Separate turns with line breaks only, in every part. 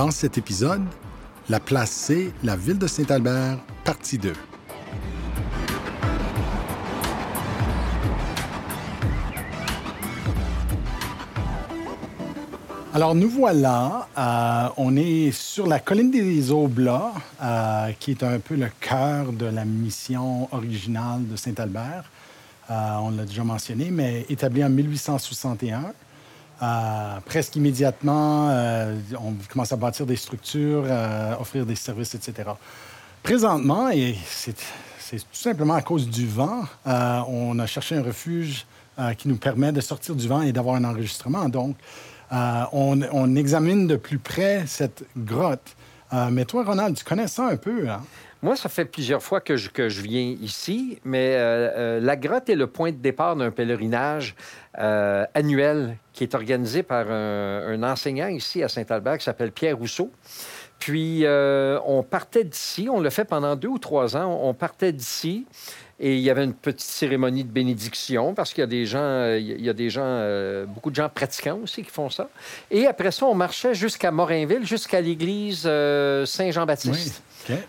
Dans cet épisode, la place C, la ville de Saint-Albert, partie 2. Alors nous voilà, euh, on est sur la colline des Aublats, euh, qui est un peu le cœur de la mission originale de Saint-Albert. Euh, on l'a déjà mentionné, mais établi en 1861. Presque immédiatement, on commence à bâtir des structures, offrir des services, etc. Présentement, et c'est tout simplement à cause du vent, on a cherché un refuge qui nous permet de sortir du vent et d'avoir un enregistrement. Donc, euh, on, examine de plus près cette grotte. Euh, mais toi, Ronald, tu connais ça un peu, hein?
Moi, ça fait plusieurs fois que je, que je viens ici, mais euh, la grotte est le point de départ d'un pèlerinage annuel qui est organisé par un, enseignant ici à Saint-Albert qui s'appelle Pierre Rousseau. Puis, on partait d'ici, on l'a fait pendant deux ou trois ans, on partait d'ici et il y avait une petite cérémonie de bénédiction parce qu'il y a des gens, il y a des gens, euh, beaucoup de gens pratiquants aussi qui font ça. Et après ça, on marchait jusqu'à Morinville, jusqu'à l'église euh, Saint-Jean-Baptiste.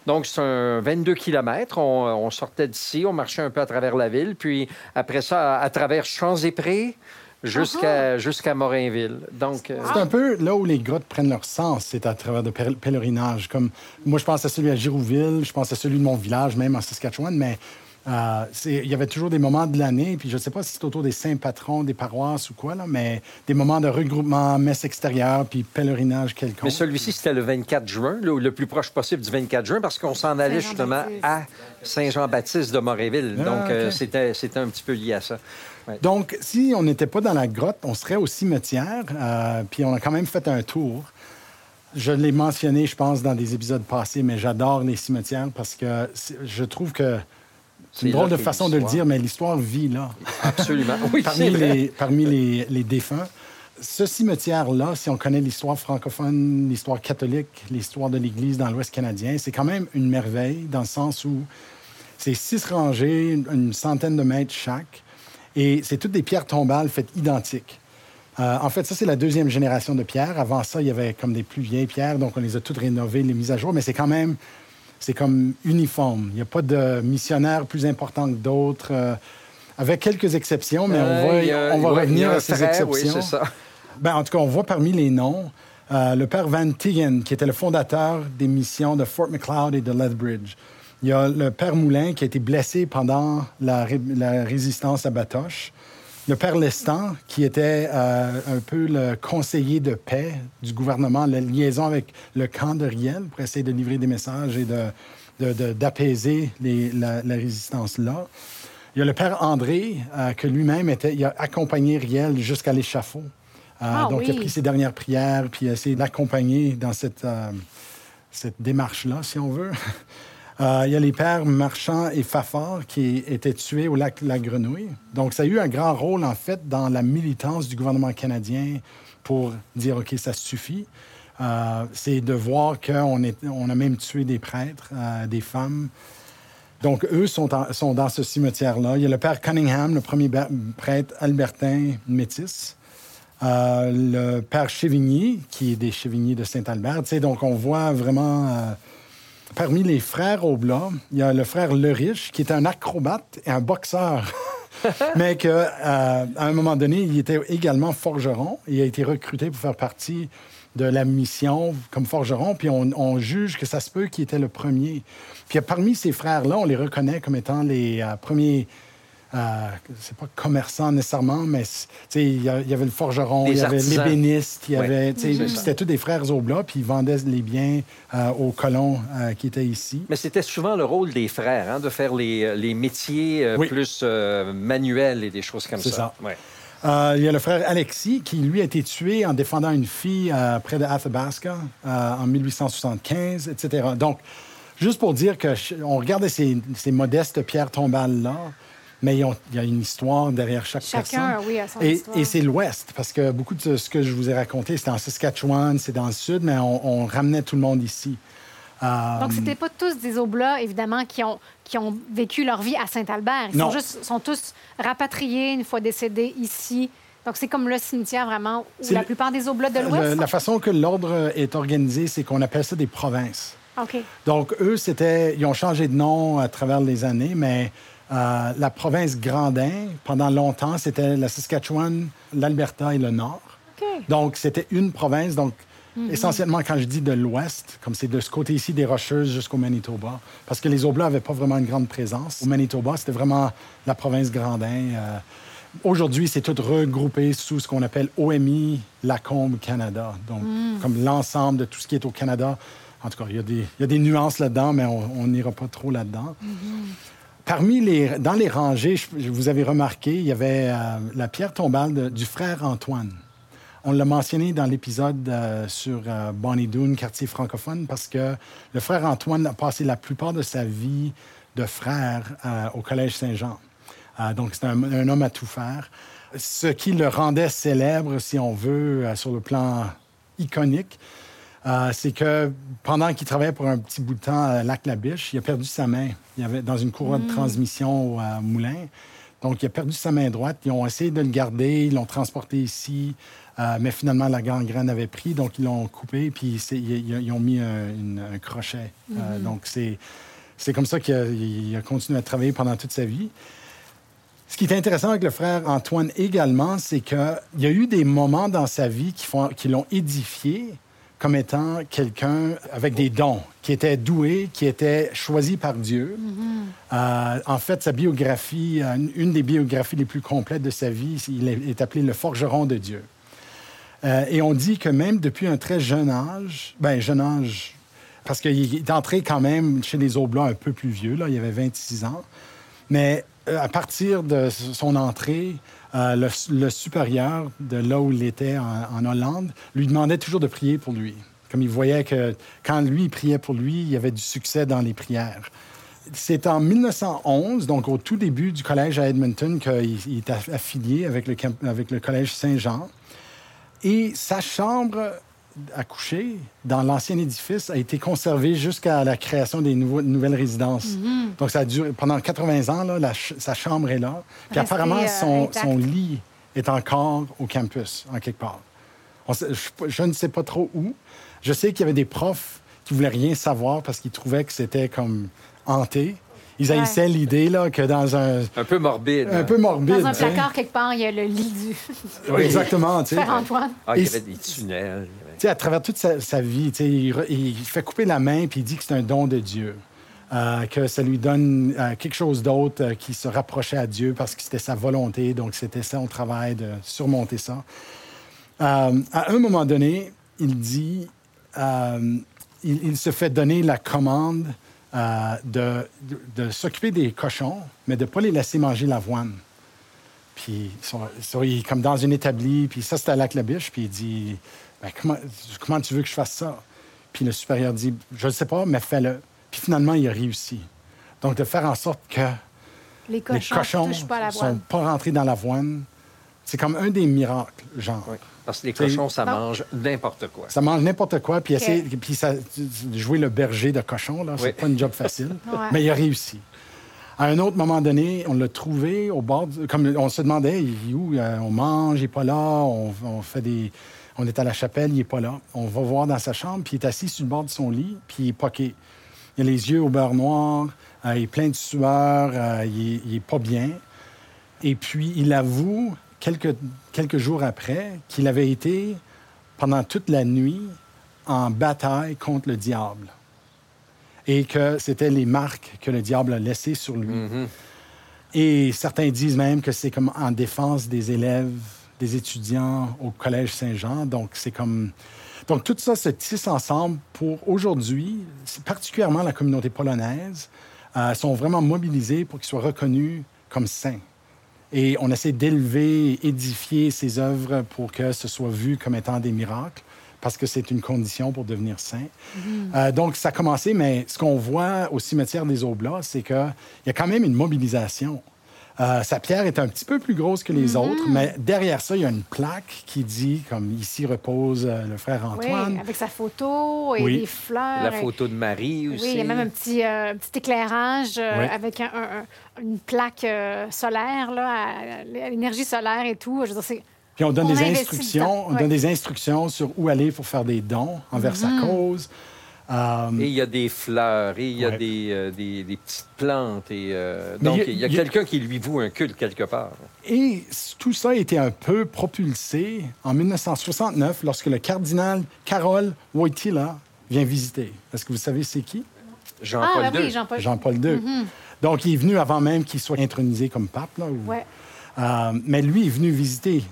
Donc, c'est un 22 km. On, sortait d'ici, on marchait un peu à travers la ville, puis après ça, à, travers Champs-et-Prés jusqu'à jusqu'à Morinville.
Donc, euh, C'est un peu là où les grottes prennent leur sens, c'est à travers de pèlerinages. Comme moi, je pense à celui à Girouville, je pense à celui de mon village, même en Saskatchewan, mais euh, il y avait toujours des moments de l'année, puis je ne sais pas si c'est autour des saints patrons, des paroisses ou quoi, là, mais des moments de regroupement, messe extérieure, puis pèlerinage quelconque.
Mais celui-ci, c'était le 24 juin, le, plus proche possible du 24 juin, parce qu'on s'en allait justement à Saint-Jean-Baptiste de Moréville. Ah, Donc, euh, c'était, un petit peu lié à ça.
Donc, si on n'était pas dans la grotte, on serait au cimetière, euh, puis on a quand même fait un tour. Je l'ai mentionné, je pense, dans des épisodes passés, mais j'adore les cimetières parce que je trouve que c'est une drôle de façon de le dire, mais l'histoire vit là.
Absolument. Oui,
parmi les, parmi les, les, défunts. Ce cimetière-là, si on connaît l'histoire francophone, l'histoire catholique, l'histoire de l'Église dans l'Ouest canadien, c'est quand même une merveille dans le sens où c'est six rangées, une centaine de mètres chaque, et c'est toutes des pierres tombales faites identiques. Euh, en fait, ça, c'est la deuxième génération de pierres. Avant ça, il y avait comme des plus vieilles pierres, donc on les a toutes rénovées, les mises à jour, mais c'est quand même c'est comme uniforme. Il n'y a pas de missionnaire plus important que d'autres, euh, avec quelques exceptions, mais on va, on va revenir à ces exceptions.
Oui, ça.
Ben, en tout cas, on voit parmi les noms euh, le père Van Tigen, qui était le fondateur des missions de Fort McLeod et de Lethbridge. Il y a le père Moulin, qui a été blessé pendant la, la résistance à Batoche le père Lestan, qui était euh, un peu le conseiller de paix du gouvernement, la liaison avec le camp de Riel pour essayer de livrer des messages et d'apaiser de, la, résistance là. Il y a le père André, euh, que lui-même était, il a accompagné Riel jusqu'à l'échafaud. Euh, ah donc, il a pris ses dernières prières, puis il a essayé de l'accompagner dans cette, cette démarche-là, si on veut. Euh, il y a les pères Marchand et Fafard qui étaient tués au lac La Grenouille. Donc, ça a eu un grand rôle, en fait, dans la militance du gouvernement canadien pour dire, OK, ça suffit. Euh, c'est de voir qu'on on a même tué des prêtres, euh, des femmes. Donc, eux sont, sont dans ce cimetière-là. Il y a le père Cunningham, le premier prêtre albertain métis. le père Chevigny, qui est des Chevigny de Saint-Albert. donc, on voit vraiment Parmi les frères Oblat, il y a le frère Le Riche, qui est un acrobate et un boxeur. mais qu'à euh, un moment donné, il était également forgeron. Il a été recruté pour faire partie de la mission comme forgeron, puis on, juge que ça se peut qu'il était le premier. Puis parmi ces frères-là, on les reconnaît comme étant les euh, premiers euh, c'est pas commerçant nécessairement, mais il y, avait le forgeron, il y avait l'ébéniste, il y avait, c'était tous des frères Oblat, puis ils vendaient les biens euh, aux colons euh, qui étaient ici.
Mais c'était souvent le rôle des frères, hein, de faire les, les métiers plus manuels et des choses comme ça.
C'est ça. il y a le frère Alexis qui, lui, a été tué en défendant une fille près de Athabasca en 1875, etc. Donc, juste pour dire que on regardait ces, ces modestes pierres tombales-là, mais il y a une histoire derrière chaque
Chacun,
personne.
oui, a son
et,
histoire.
Et c'est l'Ouest, parce que beaucoup de ce que je vous ai raconté, c'était en Saskatchewan, c'est dans le Sud, mais on, ramenait tout le monde ici.
Euh... Donc, c'était pas tous des Oblats, évidemment, qui ont, qui ont vécu leur vie à Saint-Albert. Ils sont, juste, sont tous rapatriés une fois décédés ici Donc, c'est comme le cimetière vraiment où la
le-
plupart des oblats de l'Ouest.
la façon que l'ordre est organisé, c'est qu'on appelle ça des provinces.
OK.
Donc, eux, c'était, ils ont changé de nom à travers les années, mais euh, la province Grandin, pendant longtemps, c'était la Saskatchewan, l'Alberta et le Nord. Donc, c'était une province. Donc, essentiellement, quand je dis de l'Ouest, comme c'est de ce côté ici des Rocheuses jusqu'au Manitoba, parce que les Oblats n'avaient pas vraiment une grande présence. Au Manitoba, c'était vraiment la province Grandin. euh, Aujourd'hui, c'est tout regroupé sous ce qu'on appelle OMI Lacombe Canada. Donc, comme l'ensemble de tout ce qui est au Canada. En tout cas, il y a des, il y a des nuances là-dedans, mais on on n'ira pas trop là-dedans. Parmi les, dans les rangées, vous avez remarqué, il y avait euh, la pierre tombale du frère Antoine. On l'a mentionné dans l'épisode euh, sur euh, Bonnie Doon, quartier francophone, parce que le frère Antoine a passé la plupart de sa vie de frère au Collège Saint-Jean. Donc, c'est un, homme à tout faire. Ce qui le rendait célèbre, si on veut, sur le plan iconique, euh, c'est que pendant qu'il travaillait pour un petit bout de temps à Lac-la-Biche, il a perdu sa main. Il avait dans une courroie de transmission au euh, moulin. Donc, il a perdu sa main droite. Ils ont essayé de le garder, ils l'ont transporté ici, euh, mais finalement, la gangrène avait pris, donc ils l'ont coupé, puis c'est- ils, ont mis un, une- un crochet. Euh, donc, c'est c'est comme ça qu'il a, il a continué à travailler pendant toute sa vie. Ce qui est intéressant avec le frère Antoine également, c'est qu'il y a eu des moments dans sa vie qui, font, qui l'ont édifié comme étant quelqu'un avec des dons, qui était doué, qui était choisi par Dieu. Euh, en fait, sa biographie, une des biographies les plus complètes de sa vie, il est, est appelé le forgeron de Dieu. Euh, et on dit que même depuis un très jeune âge, ben jeune âge, parce qu'il est entré quand même chez les Oblats un peu plus vieux, là, il avait 26 ans, mais euh, à partir de son entrée, euh, le, supérieur de là où il était en, Hollande lui demandait toujours de prier pour lui. Comme il voyait que quand lui il priait pour lui, il y avait du succès dans les prières. C'est en 1911, donc au tout début du collège à Edmonton, qu'il il est aff- affilié avec le collège Saint-Jean. Et sa chambre à coucher dans l'ancien édifice a été conservée jusqu'à la création des nouveaux- nouvelles résidences. Donc, ça a duré pendant 80 ans, là, la ch- sa chambre est là. Puis apparemment,
euh,
son, lit est encore au campus, en quelque part. On je, je ne sais pas trop où. Je sais qu'il y avait des profs qui voulaient rien savoir parce qu'ils trouvaient que c'était comme hanté. Ils
Ouais.
haïssaient l'idée là, que dans un...
Un peu morbide.
Un
hein.
peu morbide.
Dans un placard, quelque part, il y a le lit du
Oui, exactement. tu sais.
frère Antoine.
Ah, il y avait des tunnels.
À travers toute sa, vie, il, fait couper la main puis il dit que c'est un don de Dieu. Euh, que ça lui donne euh, quelque chose d'autre euh, qui se rapprochait à Dieu parce que c'était sa volonté, donc c'était son travail de surmonter ça. À un moment donné, il dit, il, se fait donner la commande de, s'occuper des cochons, mais de ne pas les laisser manger l'avoine. Puis il est comme dans une établie, puis ça, c'était à Lac-la-Biche, puis il dit Ben, comment, comment tu veux que je fasse ça? Puis le supérieur dit Je ne sais pas, mais fais-le. Puis finalement, il a réussi. Donc, de faire en sorte que
Les
les
cochons pas à
ne sont pas rentrés dans l'avoine, c'est comme un des miracles, genre.
Oui. Parce que les cochons, ça
Non.
mange n'importe quoi.
Ça mange n'importe quoi, puis, essayer- puis ça, jouer le berger de cochon, là, c'est
Oui.
pas une job facile.
Ouais.
Mais il a réussi. À un autre moment donné, on l'a trouvé au bord, du- comme on se demandait, il est où? Euh, On mange, il n'est pas là, on, on fait des, on est à la chapelle, il n'est pas là. On va voir dans sa chambre, puis il est assis sur le bord de son lit, puis il est poqué. Il a les yeux au beurre noir, euh, il est plein de sueur, euh, il, est, il est pas bien. Et puis, il avoue, quelques, quelques jours après, qu'il avait été, pendant toute la nuit, en bataille contre le diable. Et que c'était les marques que le diable a laissées sur lui.
Mhm.
Et certains disent même que c'est comme en défense des élèves, des étudiants au Collège Saint-Jean. Donc, c'est comme. Donc, tout ça se tisse ensemble pour aujourd'hui, particulièrement la communauté polonaise, euh, sont vraiment mobilisés pour qu'ils soient reconnus comme saints. Et on essaie d'élever, édifier ces œuvres pour que ce soit vu comme étant des miracles, parce que c'est une condition pour devenir saint. Euh, donc, ça a commencé, mais ce qu'on voit au cimetière des Oblats, c'est qu'il y a quand même une mobilisation. Euh, sa pierre est un petit peu plus grosse que les autres, mais derrière ça, il y a une plaque qui dit, comme ici repose euh, le frère Antoine.
Oui, avec sa photo et
Oui.
des fleurs.
La photo de Marie aussi.
Oui, il y a même un petit, euh, petit éclairage euh,
Oui.
avec un- un- un- une plaque euh, solaire, là, à, à l'énergie solaire et tout. Je veux dire, c'est
Puis on donne
On
des instructions, on
ouais.
donne des instructions sur où aller pour faire des dons envers sa
Mm-hmm.
cause. Euh,
Et il y a des fleurs, et il y a
Ouais.
des, euh, des, des petites plantes. Et, euh, donc,
il y a-
quelqu'un qui lui voue un culte quelque part.
Et tout ça a été un peu propulsé en 1969 lorsque le cardinal Karol Wojtyla vient visiter. Est-ce que vous savez c'est qui?
Jean-Paul
Ah, ben
II.
oui, Jean-Paul.
Jean-Paul II. Donc, il est venu avant même qu'il soit intronisé comme pape. Là, ou-
Ouais.
Euh, mais lui est venu visiter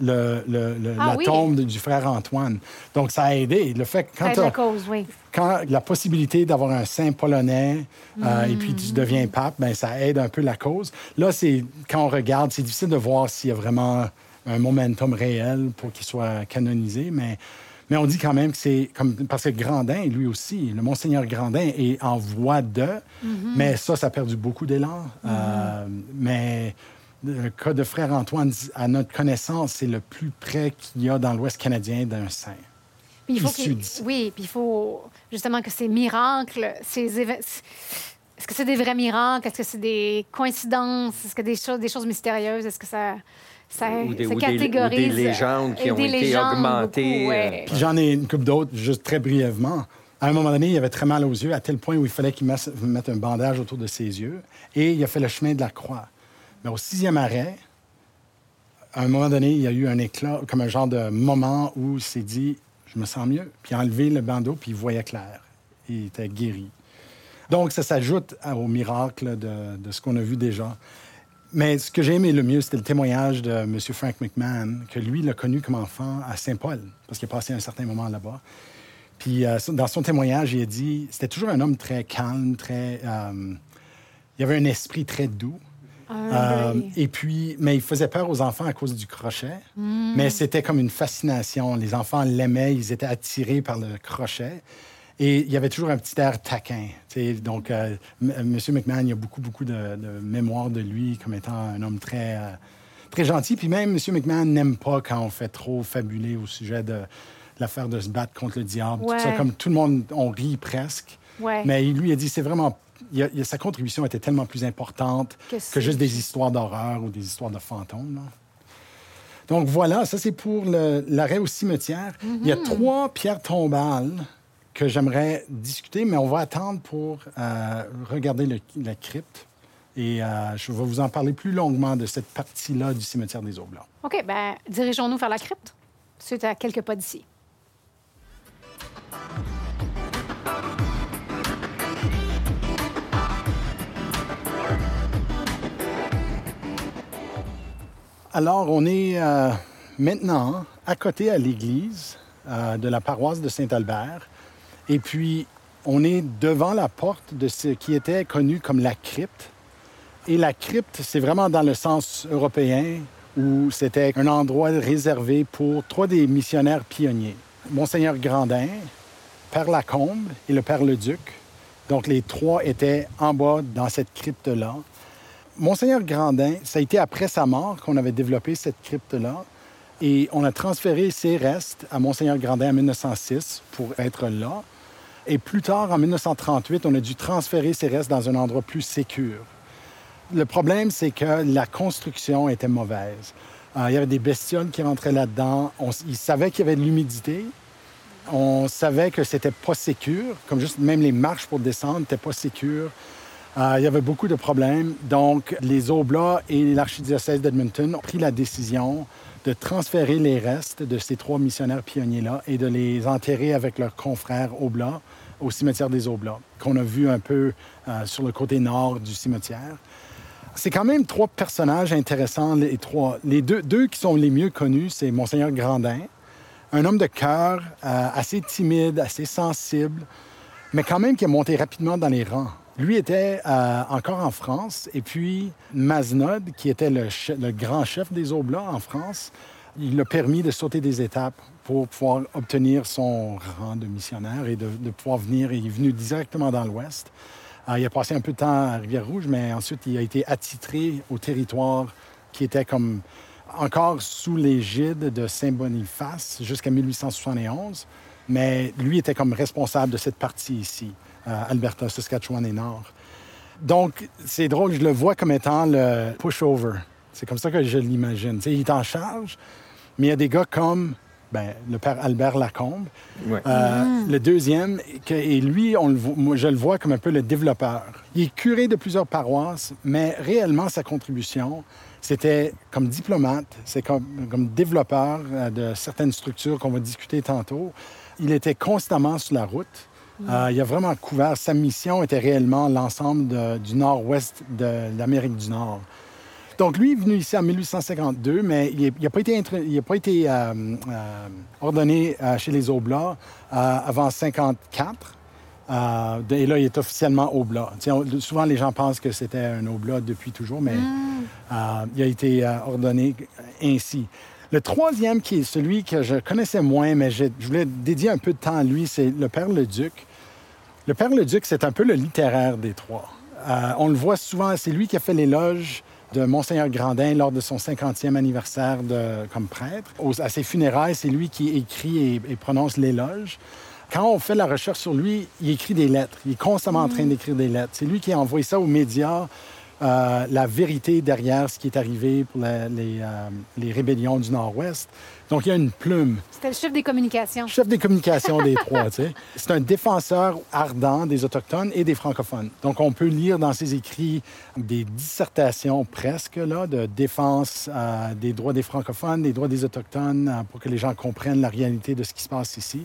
le, le- le-
Ah
la
oui.
tombe de- du frère Antoine. Donc, ça a aidé. Le fait que quand
Aide la cause, oui.
Quand la possibilité d'avoir un saint polonais euh, et puis tu deviens pape, ben ça aide un peu la cause. Là, c'est quand on regarde, c'est difficile de voir s'il y a vraiment un momentum réel pour qu'il soit canonisé, mais mais on dit quand même que c'est comme parce que Grandin, lui aussi, le monseigneur Grandin est en voie de,
Mm-hmm.
mais ça, ça a perdu beaucoup d'élan. Euh, mais le cas de frère Antoine, à notre connaissance, c'est le plus près qu'il y a dans l'Ouest canadien d'un saint.
Puis il faut qu'il-. Oui, puis il faut justement que ces miracles, ces événements. Est-ce que c'est des vrais miracles? Est-ce que c'est des coïncidences? Est-ce que des choses, des choses mystérieuses? Est-ce que ça, ça,
Ou des-
ça
ou des- ou des
catégorise?
légendes qui
et
ont
des
été
légendes
augmentées,
beaucoup, ouais.
Puis j'en ai une coupe d'autres, juste très brièvement. À un moment donné, il avait très mal aux yeux, à tel point où il fallait qu'il mette mette un bandage autour de ses yeux. Et il a fait le chemin de la croix. Mais au sixième arrêt, à un moment donné, il y a eu un éclat, comme un genre de moment où il s'est dit Je me sens mieux. Puis il a enlevé le bandeau, puis il voyait clair. Il était guéri. Donc, ça s'ajoute au miracle de, de ce qu'on a vu déjà. Mais ce que j'ai aimé le mieux, c'était le témoignage de M. Frank McMahon, que lui, l'a connu comme enfant à Saint-Paul, parce qu'il a passé un certain moment là-bas. Puis, euh, dans son témoignage, il a dit c'était toujours un homme très calme, très. euh, il avait un esprit très doux.
Ah,
Euh, et puis, mais il faisait peur aux enfants à cause du crochet. Mais c'était comme une fascination. Les enfants l'aimaient, ils étaient attirés par le crochet. Et il y avait toujours un petit air taquin. tu sais. Donc, euh, M. Monsieur McMahon, il y a beaucoup, beaucoup de, de mémoire de lui comme étant un homme très, euh, très gentil. Puis même, M. McMahon n'aime pas quand on fait trop fabuler au sujet de l'affaire de se battre contre le diable. tout ça. Comme tout le monde, on rit presque.
Ouais.
Mais il lui a dit, c'est vraiment... a- il a- sa contribution était tellement plus importante
Que
juste des histoires d'horreur ou des histoires de fantômes. là. Donc voilà, ça c'est pour l'arrêt au cimetière. Il y a trois pierres tombales que j'aimerais discuter, mais on va attendre pour euh, regarder le- la crypte. Et euh, je vais vous en parler plus longuement de cette partie-là du cimetière des Oblats.
OK, ben dirigeons-nous vers la crypte. C'est à quelques pas d'ici.
Alors, on est euh, maintenant à côté à l'église euh, de la paroisse de Saint-Albert. Et puis, on est devant la porte de ce qui était connu comme la crypte. Et la crypte, c'est vraiment dans le sens européen où c'était un endroit réservé pour trois des missionnaires pionniers. Monseigneur Grandin, Père Lacombe et le Père Leduc. Donc, les trois étaient en bas dans cette crypte-là. Monseigneur Grandin, ça a été après sa mort qu'on avait développé cette crypte-là. Et on a transféré ses restes à Monseigneur Grandin en 1906 pour être là. Et plus tard, en 1938, on a dû transférer ses restes dans un endroit plus sécure. Le problème, c'est que la construction était mauvaise. Euh, il y avait des bestioles qui rentraient là-dedans. Ils savaient qu'il y avait de l'humidité. On savait que c'était pas sécure, comme juste même les marches pour descendre n'étaient pas sécures. Euh, il y avait beaucoup de problèmes. Donc, les Oblats et l'archidiocèse d'Edmonton ont pris la décision de transférer les restes de ces trois missionnaires pionniers-là et de les enterrer avec leurs confrères Oblats au cimetière des Oblats, qu'on a vu un peu euh, sur le côté nord du cimetière. C'est quand même trois personnages intéressants, les trois. Les deux, qui sont les mieux connus, c'est Monseigneur Grandin, un homme de cœur euh, assez timide, assez sensible, mais quand même qui est monté rapidement dans les rangs. Lui était euh, encore en France, et puis Maznod, qui était le, grand chef des Oblats en France, il l'a permis de sauter des étapes pour pouvoir obtenir son rang de missionnaire et de, pouvoir venir. Il est venu directement dans l'Ouest. Euh, il a passé un peu de temps à Rivière-Rouge, mais ensuite il a été attitré au territoire qui était comme encore sous l'égide de Saint-Boniface jusqu'à 1871. Mais lui était comme responsable de cette partie ici, Alberta, Saskatchewan et Nord. Donc, c'est drôle, je le vois comme étant le pushover. C'est comme ça que je l'imagine. Il est en charge, Mais il y a des gars comme ben, le père Albert Lacombe.
Ouais.
Euh, Le deuxième, que- et lui, on le vo- moi, je le vois comme un peu le développeur. Il est curé de plusieurs paroisses, mais réellement, sa contribution, c'était comme diplomate, c'est comme, comme développeur euh, de certaines structures qu'on va discuter tantôt. Il était constamment sur la route. Euh, il a vraiment couvert, sa mission était réellement l'ensemble du nord-ouest de l'Amérique du Nord. Donc, lui est venu ici en 1852, mais il n'a pas été, intra- il a pas été euh, euh, ordonné chez les Oblats avant 54. Euh, de- et là, il est officiellement Oblat. On- souvent, les gens pensent que c'était un Oblat depuis toujours, mais euh, il a été euh, ordonné ainsi. Le troisième, qui est celui que je connaissais moins, mais je, je voulais dédier un peu de temps à lui, c'est le Père le Duc. Le Père le Duc, c'est un peu le littéraire des trois. Euh, on le voit souvent, c'est lui qui a fait l'éloge de Monseigneur Grandin lors de son 50e anniversaire de, comme prêtre. À ses funérailles, c'est lui qui écrit et, et prononce l'éloge. Quand on fait la recherche sur lui, il écrit des lettres. Il est constamment en train d'écrire des lettres. C'est lui qui a envoyé ça aux médias, euh, la vérité derrière ce qui est arrivé pour la- les, euh, les rébellions du Nord-Ouest. Donc, il y a une plume
C'était le chef des communications.
chef des communications des trois. tu sais. C'est un défenseur ardent des Autochtones et des francophones. Donc, on peut lire dans ses écrits des dissertations presque là, de défense euh, des droits des francophones, des droits des Autochtones, pour que les gens comprennent la réalité de ce qui se passe ici.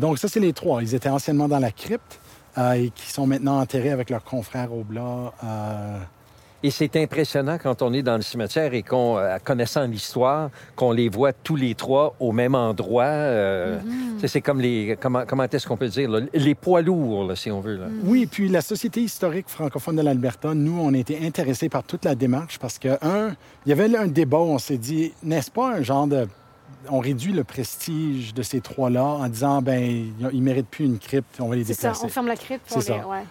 Donc, ça, c'est les trois. Ils étaient anciennement dans la crypte et qui sont maintenant enterrés avec leurs confrères au Blas. euh,
Et c'est impressionnant quand on est dans le cimetière et qu'on, euh, connaissant l'histoire, qu'on les voit tous les trois au même endroit. euh, sais, C'est comme les. Comment, comment est-ce qu'on peut dire? là, les poids lourds, là, si on veut. Là.
Oui, puis la Société historique francophone de l'Alberta, nous, on a été intéressés par toute la démarche parce que, un, il y avait là un débat où on s'est dit, n'est-ce pas un genre de. On réduit le prestige de ces trois-là en disant, ben, ils méritent plus une crypte, on va les
C'est ça,
déplacer.
on ferme la crypte.
C'est ça.
les- ouais.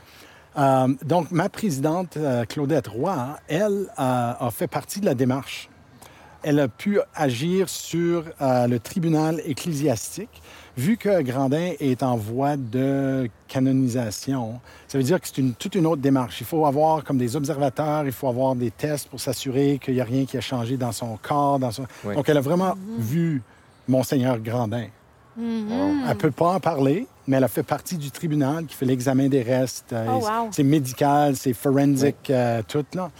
Euh, donc, ma présidente, euh, Claudette Roy, elle, euh, a fait partie de la démarche. Elle a pu agir sur le tribunal ecclésiastique. Vu que Grandin est en voie de canonisation, ça veut dire que c'est une, toute une autre démarche. Il faut avoir comme des observateurs, il faut avoir des tests pour s'assurer qu'il n'y a rien qui a changé dans son corps. Dans son...
Oui.
Donc, elle a vraiment vu Monseigneur Grandin.
Mhm.
Elle peut pas en parler, mais elle a fait partie du tribunal qui fait l'examen des restes. Euh,
Oh, wow.
C'est médical, c'est forensic, euh, tout là.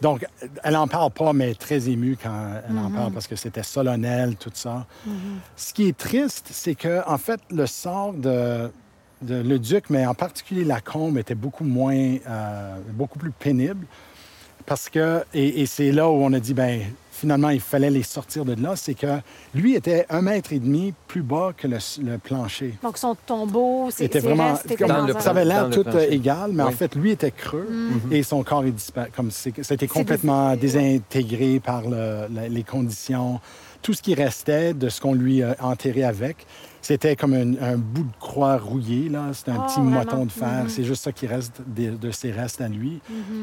Donc, elle en parle pas, mais très émue quand elle en parle parce que c'était solennel, tout ça. Ce qui est triste, c'est que en fait, le sort de, de le duc, mais en particulier Lacombe, était beaucoup moins, euh, beaucoup plus pénible parce que, et, et c'est là où on a dit, ben finalement, il fallait les sortir de là, c'est que lui était un mètre et demi plus bas que le, le plancher.
Donc, son tombeau, ses,
Était
ses
vraiment, comme-
le
ça
un-
avait l'air tout
plancher.
euh, égal, mais en fait, lui était creux et son corps est disparu. Comme c'était complètement désintégré par le- les conditions. Tout ce qui restait de ce qu'on lui a enterré avec, c'était comme un, un bout de croix rouillé. là. C'était un
Oh,
petit
vraiment?
moton de fer. C'est juste ça qui reste de, de ses restes à lui.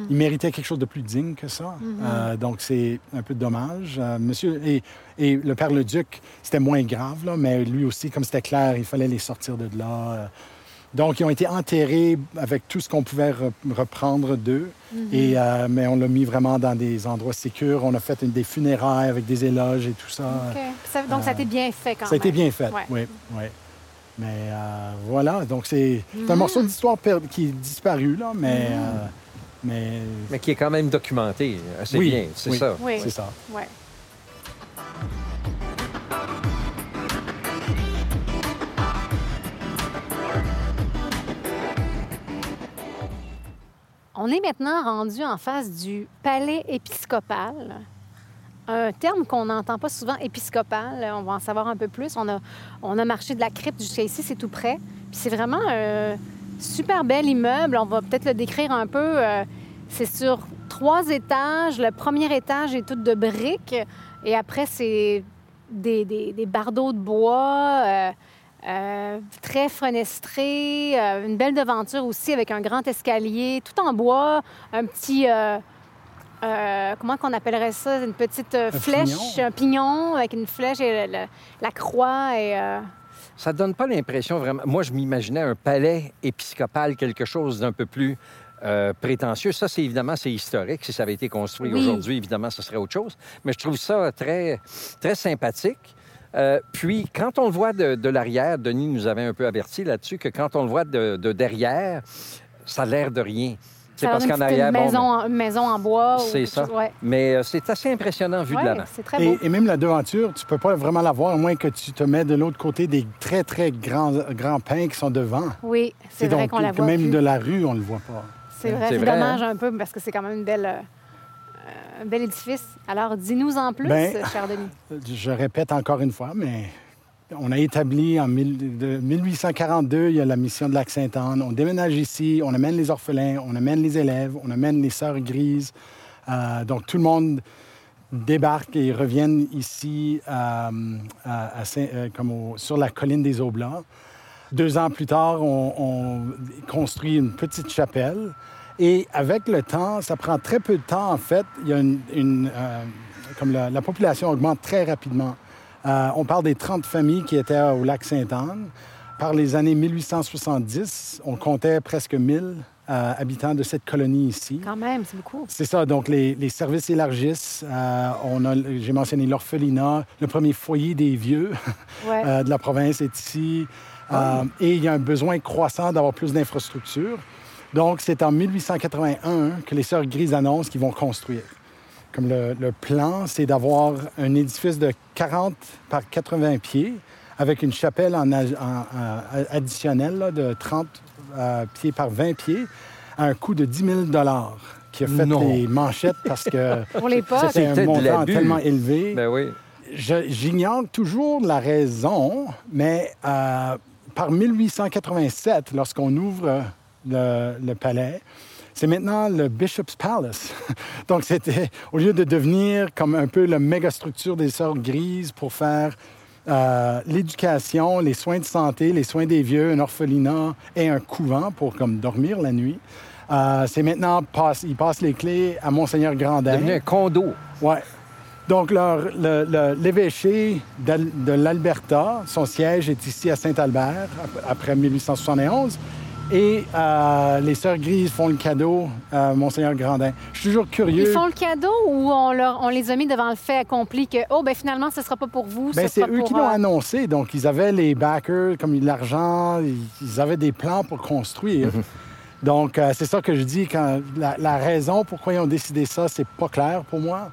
Il méritait quelque chose de plus digne que ça. Euh, donc, c'est un peu dommage. Euh, monsieur, et, et le père le duc, c'était moins grave, là, mais lui aussi, comme c'était clair, il fallait les sortir de là. Euh, donc, ils ont été enterrés avec tout ce qu'on pouvait re- reprendre d'eux. et, euh, mais on l'a mis vraiment dans des endroits sécurs. On a fait une- des funérailles avec des éloges et tout ça.
OK. Ça- donc, ça a été bien fait quand
Ça a été
même.
bien fait,
Ouais.
oui. oui. Mais euh, voilà, donc c'est c'est un morceau d'histoire qui est disparu, là, mais... euh, mais...
Mais qui est quand même documenté assez
Oui,
bien, c'est
oui.
ça.
Oui.
C'est ça.
Ouais. On est maintenant rendu en face du palais épiscopal. Un terme qu'on n'entend pas souvent, épiscopal. On va en savoir un peu plus. On a, marché de la crypte jusqu'à ici, c'est tout près. Puis c'est vraiment un super bel immeuble. On va peut-être le décrire un peu. Euh, C'est sur trois étages. Le premier étage est tout de briques. Et après, c'est des, bardeaux de bois. Euh, très fenestré, euh, une belle devanture aussi avec un grand escalier, tout en bois, un petit, euh, comment qu'on appellerait ça, une petite
Un
flèche,
pignon.
un pignon avec une flèche et le- le- la croix et
ça donne pas l'impression vraiment. Moi, je m'imaginais un palais épiscopal, quelque chose d'un peu plus euh, prétentieux. Ça, c'est évidemment, c'est historique. Si ça avait été construit
Oui.
aujourd'hui, évidemment, ce serait autre chose. Mais je trouve ça très, très sympathique. Euh, puis, quand on le voit de, de l'arrière, Denis nous avait un peu averti là-dessus, que quand on le voit de, de derrière, ça a l'air de rien. C'est parce qu'en
une
arrière, bon,
maison, en, une maison en bois. ou
C'est ça.
chose- Ouais.
mais euh, c'est assez impressionnant vu de l'avant.
c'est très beau.
Et, et même la devanture, tu peux pas vraiment la voir, à moins que tu te mets de l'autre côté des très, très grands, grands pins qui sont devant.
Oui, c'est vrai qu'on la
que
voit
même
plus.
de la rue, on le voit pas.
C'est vrai,
C'est
dommage
hein?
un peu parce que c'est quand même une belle, euh, un bel édifice. Alors, dis-nous en plus,
Ben-
cher Denis.
Je répète encore une fois, mais on a établi en mille- de 1842, il y a la mission de Lac-Sainte-Anne. On déménage ici, on amène les orphelins, on amène les élèves, on amène les sœurs grises. Euh, donc tout le monde débarque et reviennent ici euh, à- à Saint- euh, comme au- sur la colline des Oblats. Deux ans plus tard, on, on construit une petite chapelle. Et avec le temps, ça prend très peu de temps, en fait. Il y a une... une, euh, comme la, la population augmente très rapidement. Euh, on parle des 30 familles qui étaient au lac Sainte-Anne. Par les années 1870, on comptait presque 1000 euh, habitants de cette colonie ici.
Quand même, c'est beaucoup.
C'est ça, donc les, les services élargissent. Euh, on a, j'ai mentionné l'orphelinat, le premier foyer des vieux
Ouais.
euh, de la province est ici. Et il y a un besoin croissant d'avoir plus d'infrastructures. Donc, c'est en 1881 que les Sœurs Grises annoncent qu'ils vont construire. Comme le, le plan, c'est d'avoir un édifice de 40 par 80 pieds avec une chapelle en, a- en- en- additionnelle là, de 30 euh, pieds par 20 pieds à un coût de 10 000 qui a fait
Non.
les manchettes parce que c'était un montant tellement élevé.
Ben oui.
Je- J'ignore toujours la raison, mais euh, par 1887, lorsqu'on ouvre le, le palais, c'est maintenant le Bishop's Palace. Donc, c'était, au lieu de devenir comme un peu la méga structure des Sœurs Grises pour faire euh, l'éducation, les soins de santé, les soins des vieux, un orphelinat et un couvent pour comme dormir la nuit, euh, c'est maintenant, passe, ils passent les clés à Monseigneur Grandin.
Devenu un condo.
Ouais. Donc, leur- le- le- l'évêché de l'Alberta, son siège est ici à Saint-Albert, ap- après 1871. Et euh, les Sœurs Grises font le cadeau à Monseigneur Grandin. Je suis toujours curieux.
Ils font le cadeau ou on, leur- on les a mis devant le fait accompli que, oh, ben finalement, ce ne sera pas pour vous,
Ben,
ce
c'est eux
pour...
qui l'ont
euh,
annoncé. Donc, ils avaient les backers, comme l'argent, ils avaient des plans pour construire. Donc, euh, c'est ça que je dis. Quand la, la raison pourquoi ils ont décidé ça, c'est pas clair pour moi.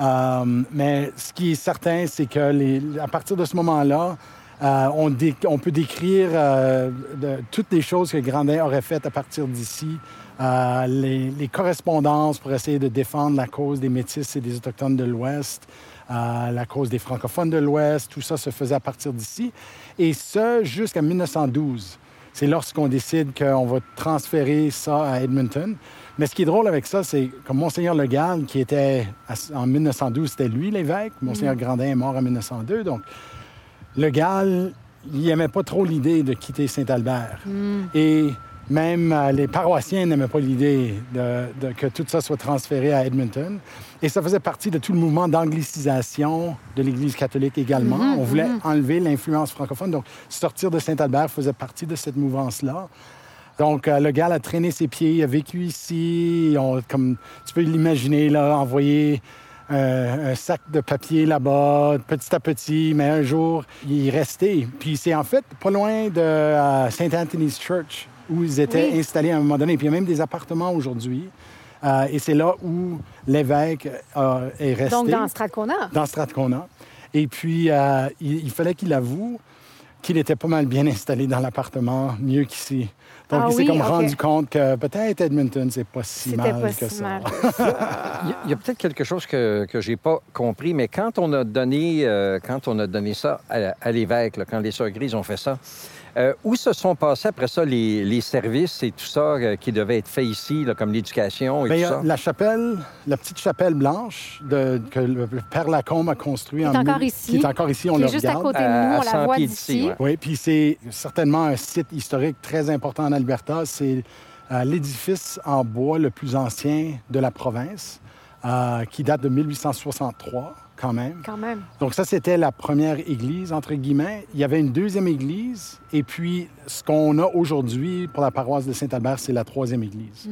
Euh, mais ce qui est certain, c'est que les- à partir de ce moment-là, euh, on, dé- on peut décrire euh, de- toutes les choses que Grandin aurait faites à partir d'ici. Euh, les, les correspondances pour essayer de défendre la cause des Métis et des Autochtones de l'Ouest, la cause des francophones de l'Ouest, tout ça se faisait à partir d'ici. Et ce, jusqu'à 1912. C'est lorsqu'on décide qu'on va transférer ça à Edmonton. Mais ce qui est drôle avec ça, c'est comme Monseigneur Legal, qui était en 1912, c'était lui l'évêque. Monseigneur Grandin est mort en 1902. Donc, Legal, il n'aimait pas trop l'idée de quitter Saint-Albert. Et même euh, les paroissiens n'aimaient pas l'idée de, de- que tout ça soit transféré à Edmonton. Et ça faisait partie de tout le mouvement d'anglicisation de l'Église catholique également. On voulait enlever l'influence francophone. Donc, sortir de Saint-Albert faisait partie de cette mouvance-là. Donc, euh, le gars a traîné ses pieds, il a vécu ici. On- comme, tu peux l'imaginer, là, envoyer euh, un sac de papier là-bas, petit à petit, mais un jour, il est resté. Puis c'est en fait pas loin de euh, St. Anthony's Church, où ils étaient
Oui.
installés à un moment donné. Puis il y a même des appartements aujourd'hui. Euh, et c'est là où l'évêque euh, est resté
Donc, dans Strathcona.
dans Strathcona. Et puis, il, il fallait qu'il avoue qu'il était pas mal bien installé dans l'appartement, mieux qu'ici. Donc,
Ah
il s'est
oui,
comme
ok.
rendu compte que peut-être Edmonton, c'est pas si mal
pas
que
si
ça.
mal.
Il y a, il y a peut-être quelque chose que je n'ai pas compris, mais quand on a donné, euh, quand on a donné ça à, à l'évêque, quand les Sœurs Grises ont fait ça, euh, où se sont passés après ça les, les services et tout ça euh, qui devaient être faits ici, là, comme l'éducation et
Ben,
tout ça?
la chapelle, la petite chapelle blanche de- que le Père Lacombe a construit
Qui est
en
encore ici,
Qui est encore ici, on
qui
le
est juste à côté de nous,
à
on la
100
voit
pieds
d'ici.
d'ici, ouais.
Oui, puis c'est certainement un site historique très important en Alberta. C'est euh, l'édifice en bois le plus ancien de la province. euh, qui date de 1863 quand même.
Quand même.
Donc ça, c'était la première église, entre guillemets. Il y avait une deuxième église, et puis ce qu'on a aujourd'hui pour la paroisse de Saint-Albert, c'est la troisième église.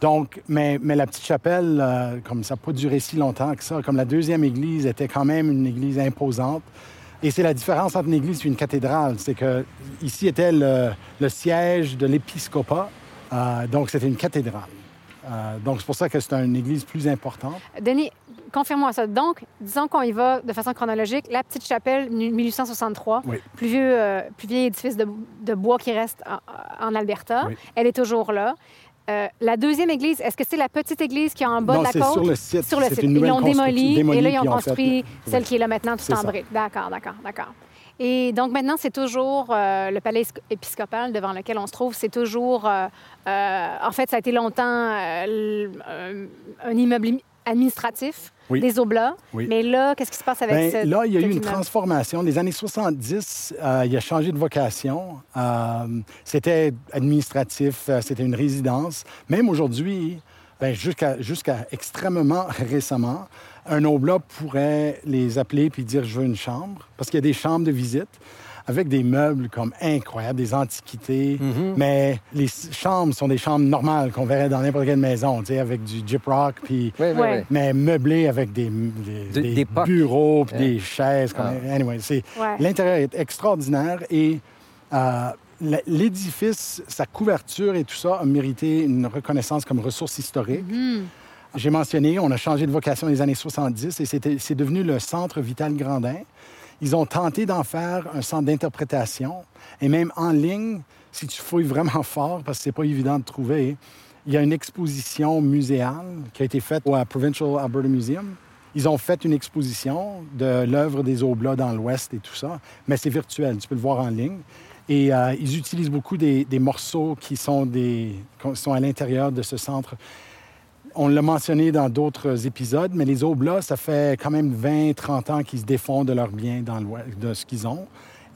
Donc, mais, mais la petite chapelle, euh, comme ça n'a pas duré si longtemps que ça, comme la deuxième église était quand même une église imposante. Et c'est la différence entre une église et une cathédrale. C'est que ici était le, le siège de l'épiscopat, euh, donc c'était une cathédrale. Euh, donc c'est pour ça que c'est une église plus importante.
Denis, confirme-moi ça. Donc, disons qu'on y va de façon chronologique. La petite chapelle, 1863,
Oui.
plus, vieux, euh, plus vieil édifice de, de bois qui reste en, en Alberta.
Oui.
Elle est toujours là. Euh, la deuxième église, est-ce que c'est la petite église qui est en bas
Non,
de la côte?
sur le site.
Sur le site.
une
Ils l'ont démolie, et là, ils ont
fait-
construit celle
Oui.
qui est là maintenant, tout en briques. D'accord, d'accord, d'accord. Et donc maintenant, c'est toujours euh, le palais épiscopal devant lequel on se trouve. C'est toujours, euh, euh, en fait, ça a été longtemps euh, un immeuble administratif
Oui.
des Oblats.
Oui.
Mais là, qu'est-ce qui se passe avec
Ben,
ce-
là, il y a eu une transformation. Les années 70, euh, il a changé de vocation. Euh, c'était administratif, euh, c'était une résidence. Même aujourd'hui, ben, jusqu'à jusqu'à extrêmement récemment, un oblat pourrait les appeler puis dire je veux une chambre, parce qu'il y a des chambres de visite avec des meubles comme incroyables, des antiquités. Mais les chambres sont des chambres normales qu'on verrait dans n'importe quelle maison, tu sais, avec du gyp rock puis
Oui, oui, oui.
mais meublé avec des, des,
Des-
des
des pocs.
bureaux puis des chaises. comme-
Ah.
Anyway, c'est
Ouais.
l'intérieur est extraordinaire et euh, l'édifice, sa couverture et tout ça a mérité une reconnaissance comme ressource historique.
Mhm.
J'ai mentionné, on a changé de vocation dans les années 70 et c'est devenu le Centre Vital Grandin. Ils ont tenté d'en faire un centre d'interprétation et même en ligne, si tu fouilles vraiment fort, parce que c'est pas évident de trouver, il y a une exposition muséale qui a été faite au Provincial Alberta Museum. Ils ont fait une exposition de l'œuvre des Oblats dans l'Ouest et tout ça, mais c'est virtuel, tu peux le voir en ligne. Et euh, ils utilisent beaucoup des, morceaux qui sont à l'intérieur de ce centre on l'a mentionné dans d'autres épisodes, mais les Oblats, ça fait quand même 20-30 ans qu'ils se défendent de leurs biens, dans de ce qu'ils ont.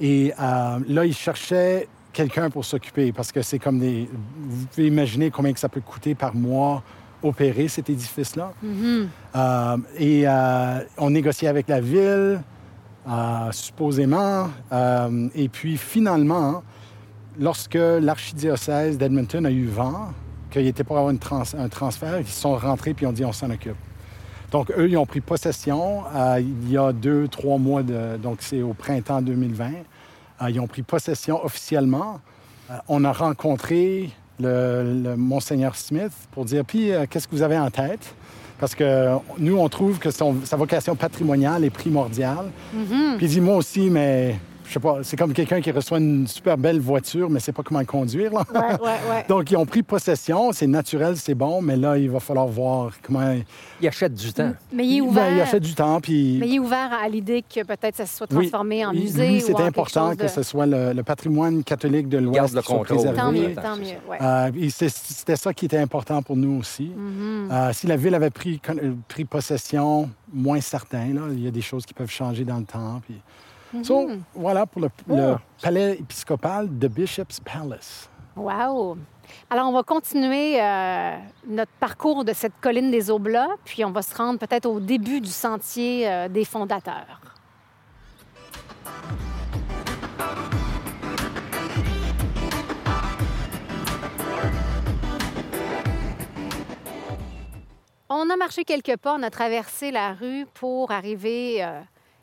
Et euh, là, ils cherchaient quelqu'un pour s'occuper, parce que c'est comme des... Vous pouvez imaginer combien que ça peut coûter par mois opérer cet édifice-là.
Mhm.
Euh, et euh, on négociait avec la ville, supposément. Et puis finalement, lorsque l'archidiocèse d'Edmonton a eu vent qu'il était pour avoir une trans- un transfert, ils sont rentrés puis ont dit on s'en occupe. Donc, eux, ils ont pris possession euh, il y a deux, trois mois, de, donc c'est au printemps 2020. Euh, ils ont pris possession officiellement. Euh, on a rencontré le, le Monseigneur Smith pour dire, puis, qu'est-ce que vous avez en tête? Parce que nous, on trouve que son- sa vocation patrimoniale est primordiale.
Mhm.
Puis il dit, moi aussi, mais je sais pas, c'est comme quelqu'un qui reçoit une super belle voiture, mais sait pas comment le conduire. Là.
Ouais, ouais, ouais.
Donc, ils ont pris possession, c'est naturel, c'est bon, mais là, il va falloir voir comment...
Il achète du temps.
Mais il est
Ben,
ouvert.
il achète du temps, puis...
Mais il est ouvert à l'idée que peut-être ça se soit
Oui.
transformé en musée
Lui,
ou
c'est
en quelque
important que ce soit le, le patrimoine catholique de l'Ouest qui soit préservé.
Tant mieux,
Oui.
tant mieux. Ouais.
Euh, c'est- C'était ça qui était important pour nous aussi.
Mhm.
Euh, si la ville avait pris, euh, pris possession, moins certain. Là. Il y a des choses qui peuvent changer dans le temps. Puis... So,
Mhm.
voilà pour le, le
Ah.
palais épiscopal de Bishop's Palace.
Wow! Alors, on va continuer euh, notre parcours de cette colline des Oblats, puis on va se rendre peut-être au début du sentier euh, des fondateurs. On a marché quelques pas, on a traversé la rue pour arriver, euh,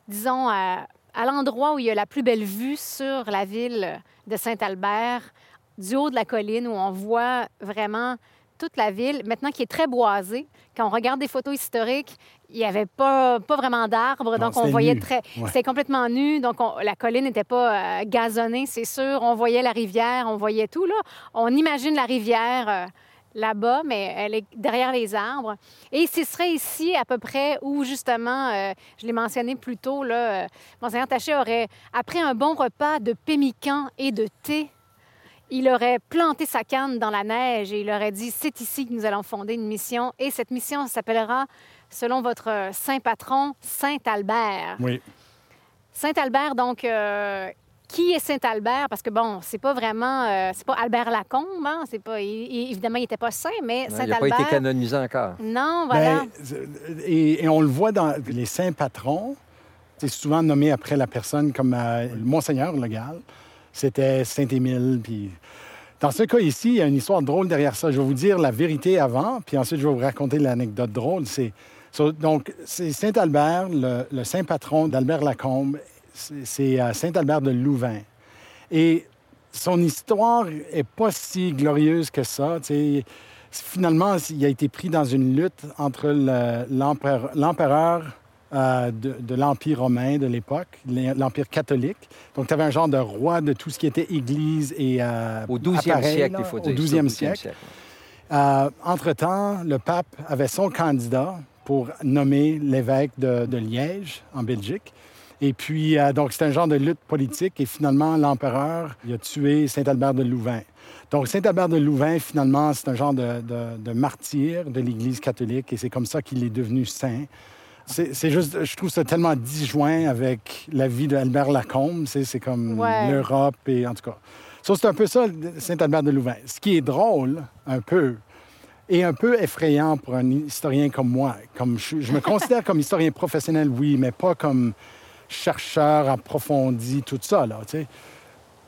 disons, à, à l'endroit où il y a la plus belle vue sur la ville de Saint-Albert, du haut de la colline, où on voit vraiment toute la ville, maintenant qui est très boisée. Quand on regarde des photos historiques, il n'y avait pas, pas vraiment d'arbres, donc on voyait
nu.
très...
Ouais.
C'était complètement nu, donc on- la colline n'était pas euh, gazonnée, c'est sûr. On voyait la rivière, on voyait tout, là. On imagine la rivière... euh, là-bas, mais elle est derrière les arbres. Et ce serait ici à peu près où, justement, euh, je l'ai mentionné plus tôt, là, euh, Monseigneur Taché aurait, après un bon repas de pémican et de thé, il aurait planté sa canne dans la neige et il aurait dit, c'est ici que nous allons fonder une mission. Et cette mission s'appellera, selon votre saint patron, Saint Albert.
Oui.
Saint Albert, donc, euh, qui est Saint-Albert? Parce que, bon, c'est pas vraiment... euh, c'est pas Albert Lacombe, hein? C'est pas... il- il- évidemment, il n'était pas saint, mais
Il n'a pas
Saint-Albert...
été canonisé encore.
Non, voilà.
Ben, et, et on le voit dans les saints patrons. C'est souvent nommé après la personne comme euh, le Monseigneur Legal. C'était Saint-Émile. Puis dans ce cas ici, il y a une histoire drôle derrière ça. Je vais vous dire la vérité avant, puis ensuite je vais vous raconter l'anecdote drôle. C'est so- donc c'est Saint-Albert, le, le saint patron d'Albert Lacombe. C'est- C'est euh, Saint-Albert de Louvain. Et son histoire est pas si glorieuse que ça. tu sais. Finalement, il a été pris dans une lutte entre le- l'empereur euh, de, de l'Empire romain de l'époque, l'Empire catholique. Donc, tu avais un genre de roi de tout ce qui était Église et euh,
Au 12e
appareil,
siècle,
là,
il faut
Au
dire.
12e siècle. Euh, entre-temps, le pape avait son candidat pour nommer l'évêque de, de Liège, en Belgique. Et puis, euh, donc, c'était un genre de lutte politique. Et finalement, l'empereur, il a tué Saint-Albert de Louvain. Donc, Saint-Albert de Louvain, finalement, c'est un genre de, de- de martyr de l'Église catholique. Et c'est comme ça qu'il est devenu saint. C'est c'est juste, je trouve ça tellement disjoint avec la vie d'Albert Lacombe. C'est c'est comme
Ouais.
l'Europe et en tout cas. Ça, c'est un peu ça, Saint-Albert de Louvain. Ce qui est drôle, un peu, et un peu effrayant pour un historien comme moi. Comme je, je me considère comme historien professionnel, oui, mais pas comme chercheur approfondi, tout ça, là.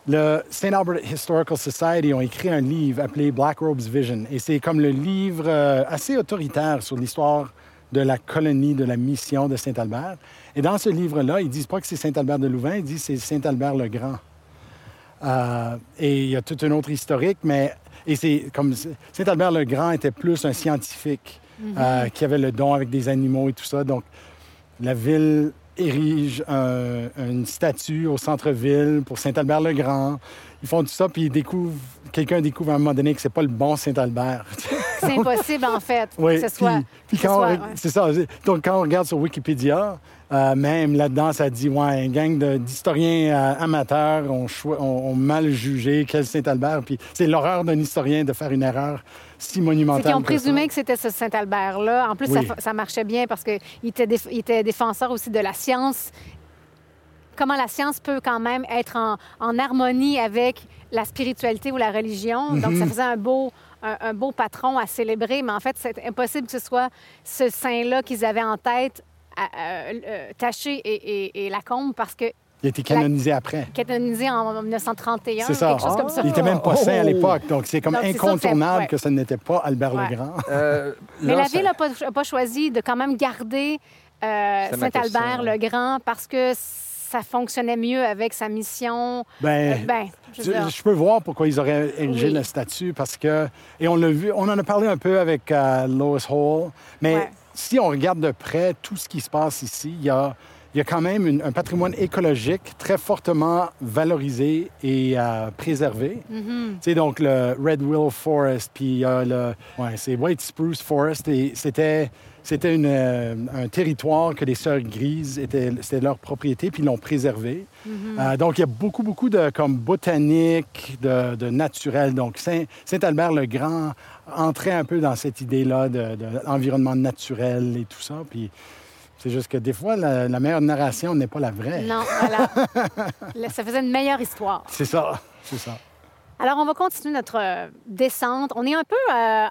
Le St. Albert Historical Society ont écrit un livre appelé Black Robes Vision. Et c'est comme le livre euh, assez autoritaire sur l'histoire de la colonie, de la mission de Saint-Albert. Et dans ce livre-là, ils disent pas que c'est Saint-Albert de Louvain, ils disent que c'est Saint-Albert le Grand. Euh, et il y a toute une autre historique, mais et c'est comme Saint-Albert le Grand était plus un scientifique euh, qui avait le don avec des animaux et tout ça. Donc, la ville érige un- une statue au centre-ville pour Saint-Albert le Grand. Ils font tout ça, puis ils découvrent, quelqu'un découvre à un moment donné que c'est pas le bon Saint-Albert.
C'est impossible, en fait,
Oui,
que ce soit...
puis, quand on
soit-
reg-
ouais.
c'est ça. Donc quand on regarde sur Wikipédia, euh, même là-dedans, ça dit ouais, une gang d'historiens euh, amateurs ont- ont mal jugé quel Saint-Albert. Puis c'est l'horreur d'un historien de faire une erreur si monumentale.
C'est qu'ils ont
que
présumé
ça.
que c'était ce Saint-Albert-là. En plus,
Oui.
ça, ça marchait bien parce qu'il était, déf- était défenseur aussi de la science. Comment la science peut quand même être en, en harmonie avec la spiritualité ou la religion. Donc,
Mhm.
ça faisait un beau, un, un beau patron à célébrer. Mais en fait, c'est impossible que ce soit ce saint-là qu'ils avaient en tête, à- à- euh, Taché et, et, et Lacombe, parce que
Il a été canonisé après.
canonisé en 1931,
C'est ça.
quelque chose comme ça.
Il n'était même pas saint à
Oh!
l'époque, donc c'est comme
Donc, c'est ça,
incontournable
c'est-
que ce n'était pas Albert
Ouais.
le Grand.
Euh,
Mais
là,
la
ça-
ville n'a pas, a pas choisi de quand même garder euh,
C'est ma
Saint-Albert le Grand parce que ça fonctionnait mieux avec sa mission. Euh,
Ben,
ben, je veux
Je,
dire,
je peux voir pourquoi ils auraient érigé
Oui.
le statut parce que et on l'a vu, on en a parlé un peu avec euh, Lois Hall, mais
Ouais.
si on regarde de près tout ce qui se passe ici, il y a, il y a quand même une- un patrimoine écologique très fortement valorisé et euh, préservé. Tu sais, donc le Red Willow Forest, puis il y a le ouais, c'est White Spruce Forest, et c'était c'était euh, un territoire que les Sœurs Grises étaient c'était leur propriété, puis ils l'ont préservé. Euh, donc il y a beaucoup beaucoup de comme botanique, de, de naturel. Donc Saint, Saint-Albert le Grand entrait un peu dans cette idée-là de, de l'environnement naturel et tout ça. Puis c'est juste que des fois la, la meilleure narration n'est pas la vraie.
non, voilà. Là, ça faisait une meilleure histoire.
C'est ça, c'est ça.
Alors, on va continuer notre euh, descente. On est un peu euh,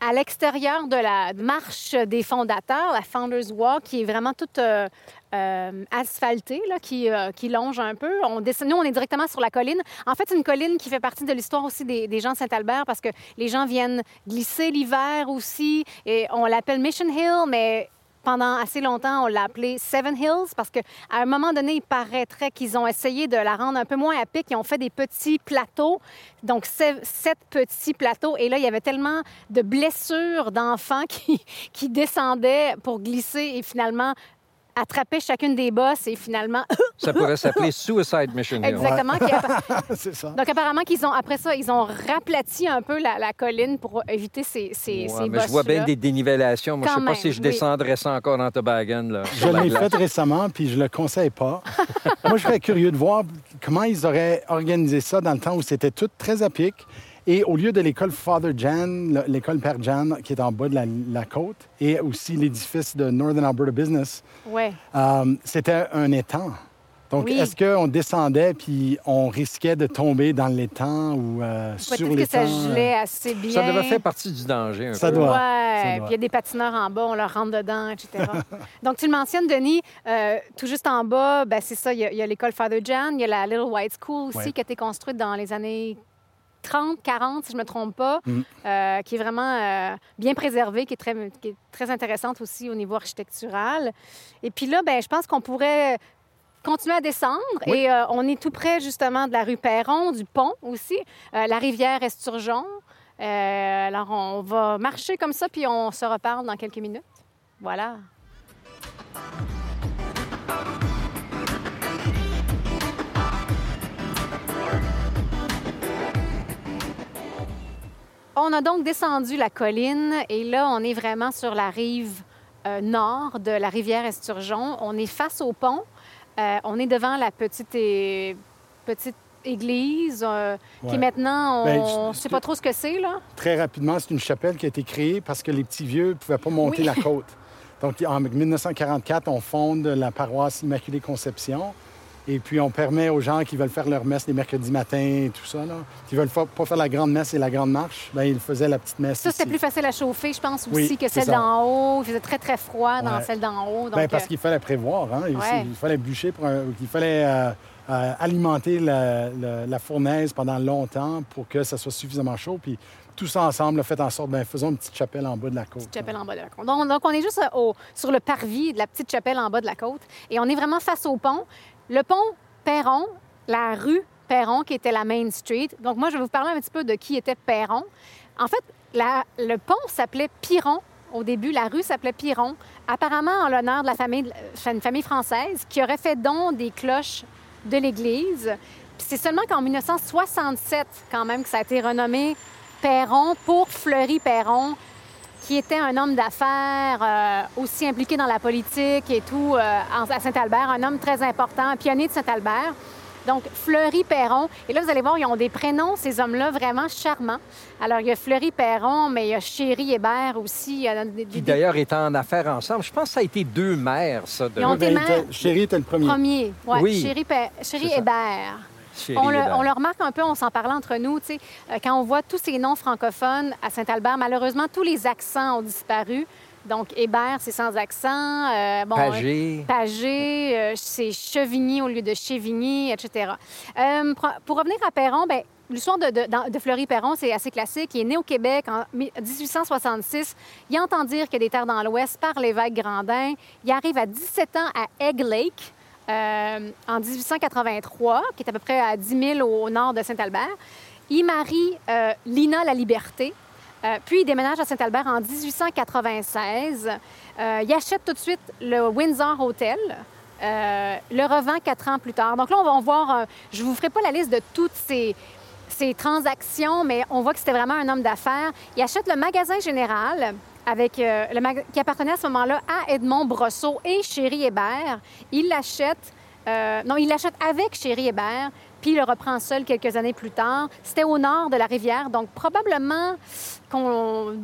à l'extérieur de la marche des fondateurs, la Founders Walk, qui est vraiment toute euh, euh, asphaltée, là, qui, euh, qui longe un peu. On descend, nous, on est directement sur la colline. En fait, c'est une colline qui fait partie de l'histoire aussi des, des gens de Saint-Albert parce que les gens viennent glisser l'hiver aussi. Et on l'appelle Mission Hill, mais pendant assez longtemps, on l'a appelé Seven Hills parce qu'à un moment donné, il paraîtrait qu'ils ont essayé de la rendre un peu moins à pic. Ils ont fait des petits plateaux, donc se- sept petits plateaux. Et là, il y avait tellement de blessures d'enfants qui, qui descendaient pour glisser et finalement attraper chacune des bosses et finalement...
Ça pourrait s'appeler Suicide Mission Hill.
Exactement.
c'est ça.
Donc apparemment qu'ils ont, après ça, ils ont raplati un peu la, la colline pour éviter ces, ces,
Ouais,
ces
mais je vois bien des dénivellations. Moi, je
Quand
sais pas si je
oui.
descendrais ça encore dans Toboggan. Là,
Je l'ai fait récemment, puis je le conseille pas. Moi, je serais curieux de voir comment ils auraient organisé ça dans le temps où c'était tout très à pic. Et au lieu de l'école Father Jan, le- l'école Père Jan, qui est en bas de la, la côte, et aussi l'édifice de Northern Alberta Business,
Ouais.
euh, c'était un étang. Donc,
Oui.
est-ce qu'on descendait puis on risquait de tomber dans l'étang ou euh, sur
Peut-être que
l'étang?
ça gelait assez bien.
Ça devait faire partie du danger un
Ça
peu.
doit.
Ouais,
Ça
puis
doit.
il y a des patineurs en bas, on leur rentre dedans, etc. Donc, tu le mentionnes, Denis, euh, tout juste en bas, ben, c'est ça, il y a, l'école Father John, il y a la Little White School aussi
Ouais.
qui a été construite dans les années 30, 40, si je ne me trompe pas,
Mm.
euh, qui est vraiment euh, bien préservée, qui est, très, qui est très intéressante aussi au niveau architectural. Et puis là, ben, je pense qu'on pourrait continuer à descendre.
Oui.
Et euh, on est tout près, justement, de la rue Perron, du pont aussi, la rivière Esturgeon. Alors, on va marcher comme ça, puis on se reparle dans quelques minutes. Voilà. On a donc descendu la colline et là, on est vraiment sur la rive euh, nord de la rivière Esturgeon. On est face au pont. Euh, on est devant la petite, é- petite église euh, qui
Ouais.
maintenant,
Ben,
on ne
je-
sait pas trop ce que c'est, là.
Très rapidement, c'est une chapelle qui a été créée parce que les petits vieux ne pouvaient pas monter
Oui.
la côte. Donc, en 1944, on fonde la paroisse Immaculée Conception. Et puis, on permet aux gens qui veulent faire leur messe les mercredis matins et tout ça, là, qui veulent pas faire la grande messe et la grande marche, ben ils faisaient la petite messe
Ça, c'était plus facile à chauffer, je pense,
Oui,
aussi, que celle d'en haut. Il faisait très, très froid dans
Ouais.
celle d'en haut. Donc,
Ben, parce
euh,
qu'il fallait prévoir. Hein? Il,
Ouais.
il fallait bûcher, pour un- il fallait euh, euh, alimenter la, la- la fournaise pendant longtemps pour que ça soit suffisamment chaud. Puis tout ça ensemble a fait en sorte, ben, faisons une petite chapelle en bas de la côte.
petite chapelle en bas de la côte. Donc, donc, on est juste au- sur le parvis de la petite chapelle en bas de la côte. Et on est vraiment face au pont. Le pont Perron, la rue Perron, qui était la Main Street. Donc, moi, je vais vous parler un petit peu de qui était Perron. En fait, le pont s'appelait Piron. Au début, la rue s'appelait Piron, apparemment en l'honneur de la famille, famille française qui aurait fait don des cloches de l'Église. C'est seulement qu'en 1967, quand même, que ça a été renommé Perron pour Fleury Perron, qui était un homme d'affaires euh, aussi impliqué dans la politique et tout euh, à Saint-Albert, un homme très important, un pionnier de Saint-Albert. Donc, Fleury Perron. Et là, vous allez voir, ils ont des prénoms, ces hommes-là, vraiment charmants. Alors, il y a Fleury Perron, mais il y a Chéri Hébert aussi. Il y en a des,
Qui d'ailleurs est en affaires ensemble. Je pense que ça a été deux maires, ça. De...
Ils ont été maires.
Chéri était le premier.
premiers. Ouais,
Oui.
Chéri, Pe- Chéri
ça. Chérie
On le,
Hébert.
on le remarque un peu, on s'en parlait entre nous, tu sais, euh, quand on voit tous ces noms francophones à Saint-Albert, malheureusement, tous les accents ont disparu. Donc, Hébert, c'est sans accent. euh, bon,
Pagé.
Pagé, euh, c'est Chevigny au lieu de Chevigny, etc. Pour, revenir à Perron, ben, l'histoire de, de, de Fleury-Perron, c'est assez classique. Il est né au Québec en 1866. Il entend dire qu'il y a des terres dans l'Ouest par l'évêque Grandin. Il arrive à 17 ans à Egg Lake. Euh, en 1883, qui est à peu près à 10 000 au, nord de Saint-Albert. Il marie euh, Lina La Liberté, euh, puis il déménage à Saint-Albert en 1896. Euh, il achète tout de suite le Windsor Hotel. le revend quatre ans plus tard. Donc là, on va en voir. je ne vous ferai pas la liste de toutes ces, ces transactions, mais on voit que c'était vraiment un homme d'affaires. Il achète le magasin général euh, qui appartenait à ce moment-là à Edmond Brosseau et Chéri Hébert. Il l'achète. euh, non, il l'achète avec Chéri Hébert, puis il le reprend seul quelques années plus tard. C'était au nord de la rivière, donc probablement qu'on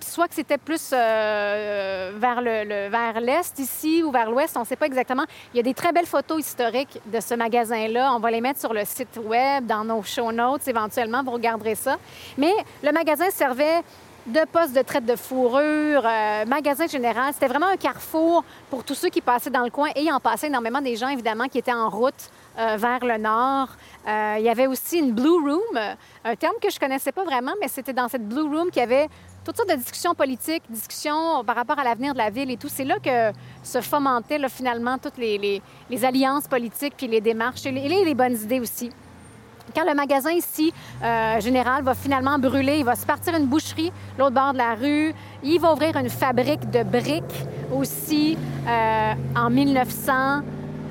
soit que c'était plus euh, vers le- vers l'est ici ou vers l'ouest, on ne sait pas exactement. Il y a des très belles photos historiques de ce magasin-là. On va les mettre sur le site web, dans nos show notes éventuellement, vous regarderez ça. Mais le magasin servait de poste de traite de fourrure, euh, magasin général. C'était vraiment un carrefour pour tous ceux qui passaient dans le coin et en passait énormément des gens, évidemment, qui étaient en route euh, vers le nord. Euh, il y avait aussi une Blue Room, un terme que je connaissais pas vraiment, mais c'était dans cette Blue Room qu'il y avait toutes sortes de discussions politiques, discussions par rapport à l'avenir de la ville et tout. C'est là que se fomentaient finalement toutes les, alliances politiques puis les démarches et les bonnes idées aussi. Quand le magasin ici, euh, général, va finalement brûler, il va se partir une boucherie, l'autre bord de la rue. Il va ouvrir une fabrique de briques aussi euh, en 1900.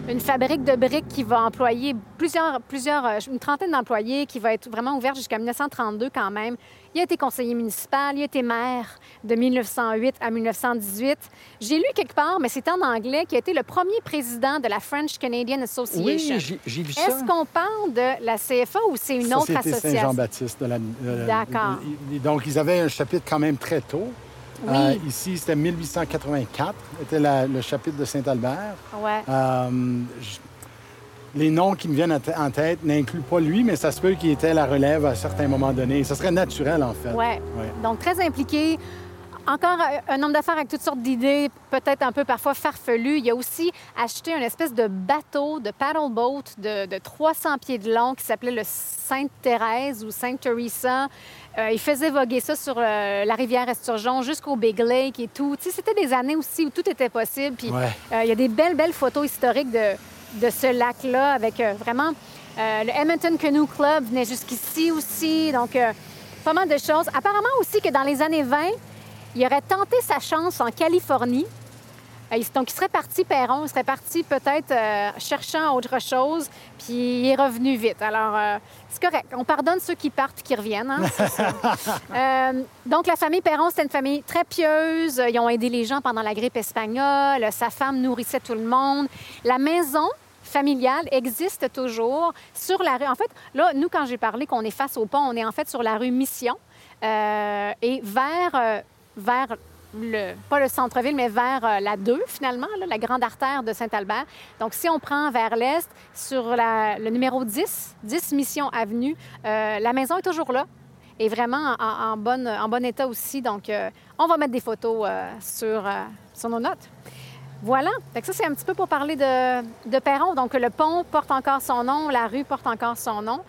Une fabrique de briques qui va employer plusieurs, plusieurs, euh, une trentaine d'employés, qui va être vraiment ouverte jusqu'à 1932 quand même. Il a été conseiller municipal, il a été maire de 1908 à 1918. J'ai lu quelque part, mais c'est en anglais, qui a été le premier président de la French Canadian Association.
Oui, j'ai vu ça.
Est-ce qu'on parle de la CFA ou c'est une autre association?
Saint-Jean-Baptiste. de la- de-
D'accord.
donc, ils avaient un chapitre quand même très tôt.
Oui.
Euh, ici, c'était 1884, était la- le chapitre de Saint-Albert.
Ouais.
Euh, les noms qui me viennent en tête n'incluent pas lui, mais ça se peut qu'il était la relève à certains moments donnés. Ça serait naturel, en fait.
Oui. Ouais. Donc, très impliqué. Encore un homme d'affaires avec toutes sortes d'idées, peut-être un peu parfois farfelues. Il a aussi acheté une espèce de bateau, de paddle de, de 300 pieds de long qui s'appelait le Sainte-Thérèse ou Sainte-Teresa. Euh, il faisait voguer ça sur euh, la rivière Esturgeon jusqu'au Big Lake et tout. Tu sais, c'était des années aussi où tout était possible. Puis euh, il y a des belles, belles photos historiques de, de ce lac-là avec vraiment... le Edmonton Canoe Club venait jusqu'ici aussi. Donc, pas mal de choses. Apparemment aussi que dans les années 20, il aurait tenté sa chance en Californie. Euh, donc, il serait parti Perron, il serait parti peut-être euh, cherchant autre chose, puis il est revenu vite. Alors, euh, c'est correct. On pardonne ceux qui partent et qui reviennent. Hein, donc, la famille Perron, c'était une famille très pieuse. Ils ont aidé les gens pendant la grippe espagnole. Sa femme nourrissait tout le monde. La maison familiale existe toujours sur la rue. En fait, là, nous, quand j'ai parlé qu'on est face au pont, on est en fait sur la rue Mission. et vers vers le, pas le centre-ville, mais vers euh, la 2, finalement, la grande artère de Saint-Albert. Donc, si on prend vers l'est, sur le numéro 10, 10 Mission Avenue, euh, la maison est toujours là et vraiment en, bon état aussi. Donc, euh, on va mettre des photos sur, nos notes. Voilà. Fait ça, c'est un petit peu pour parler de Perron. Donc, le pont porte encore son nom, la rue porte encore son nom.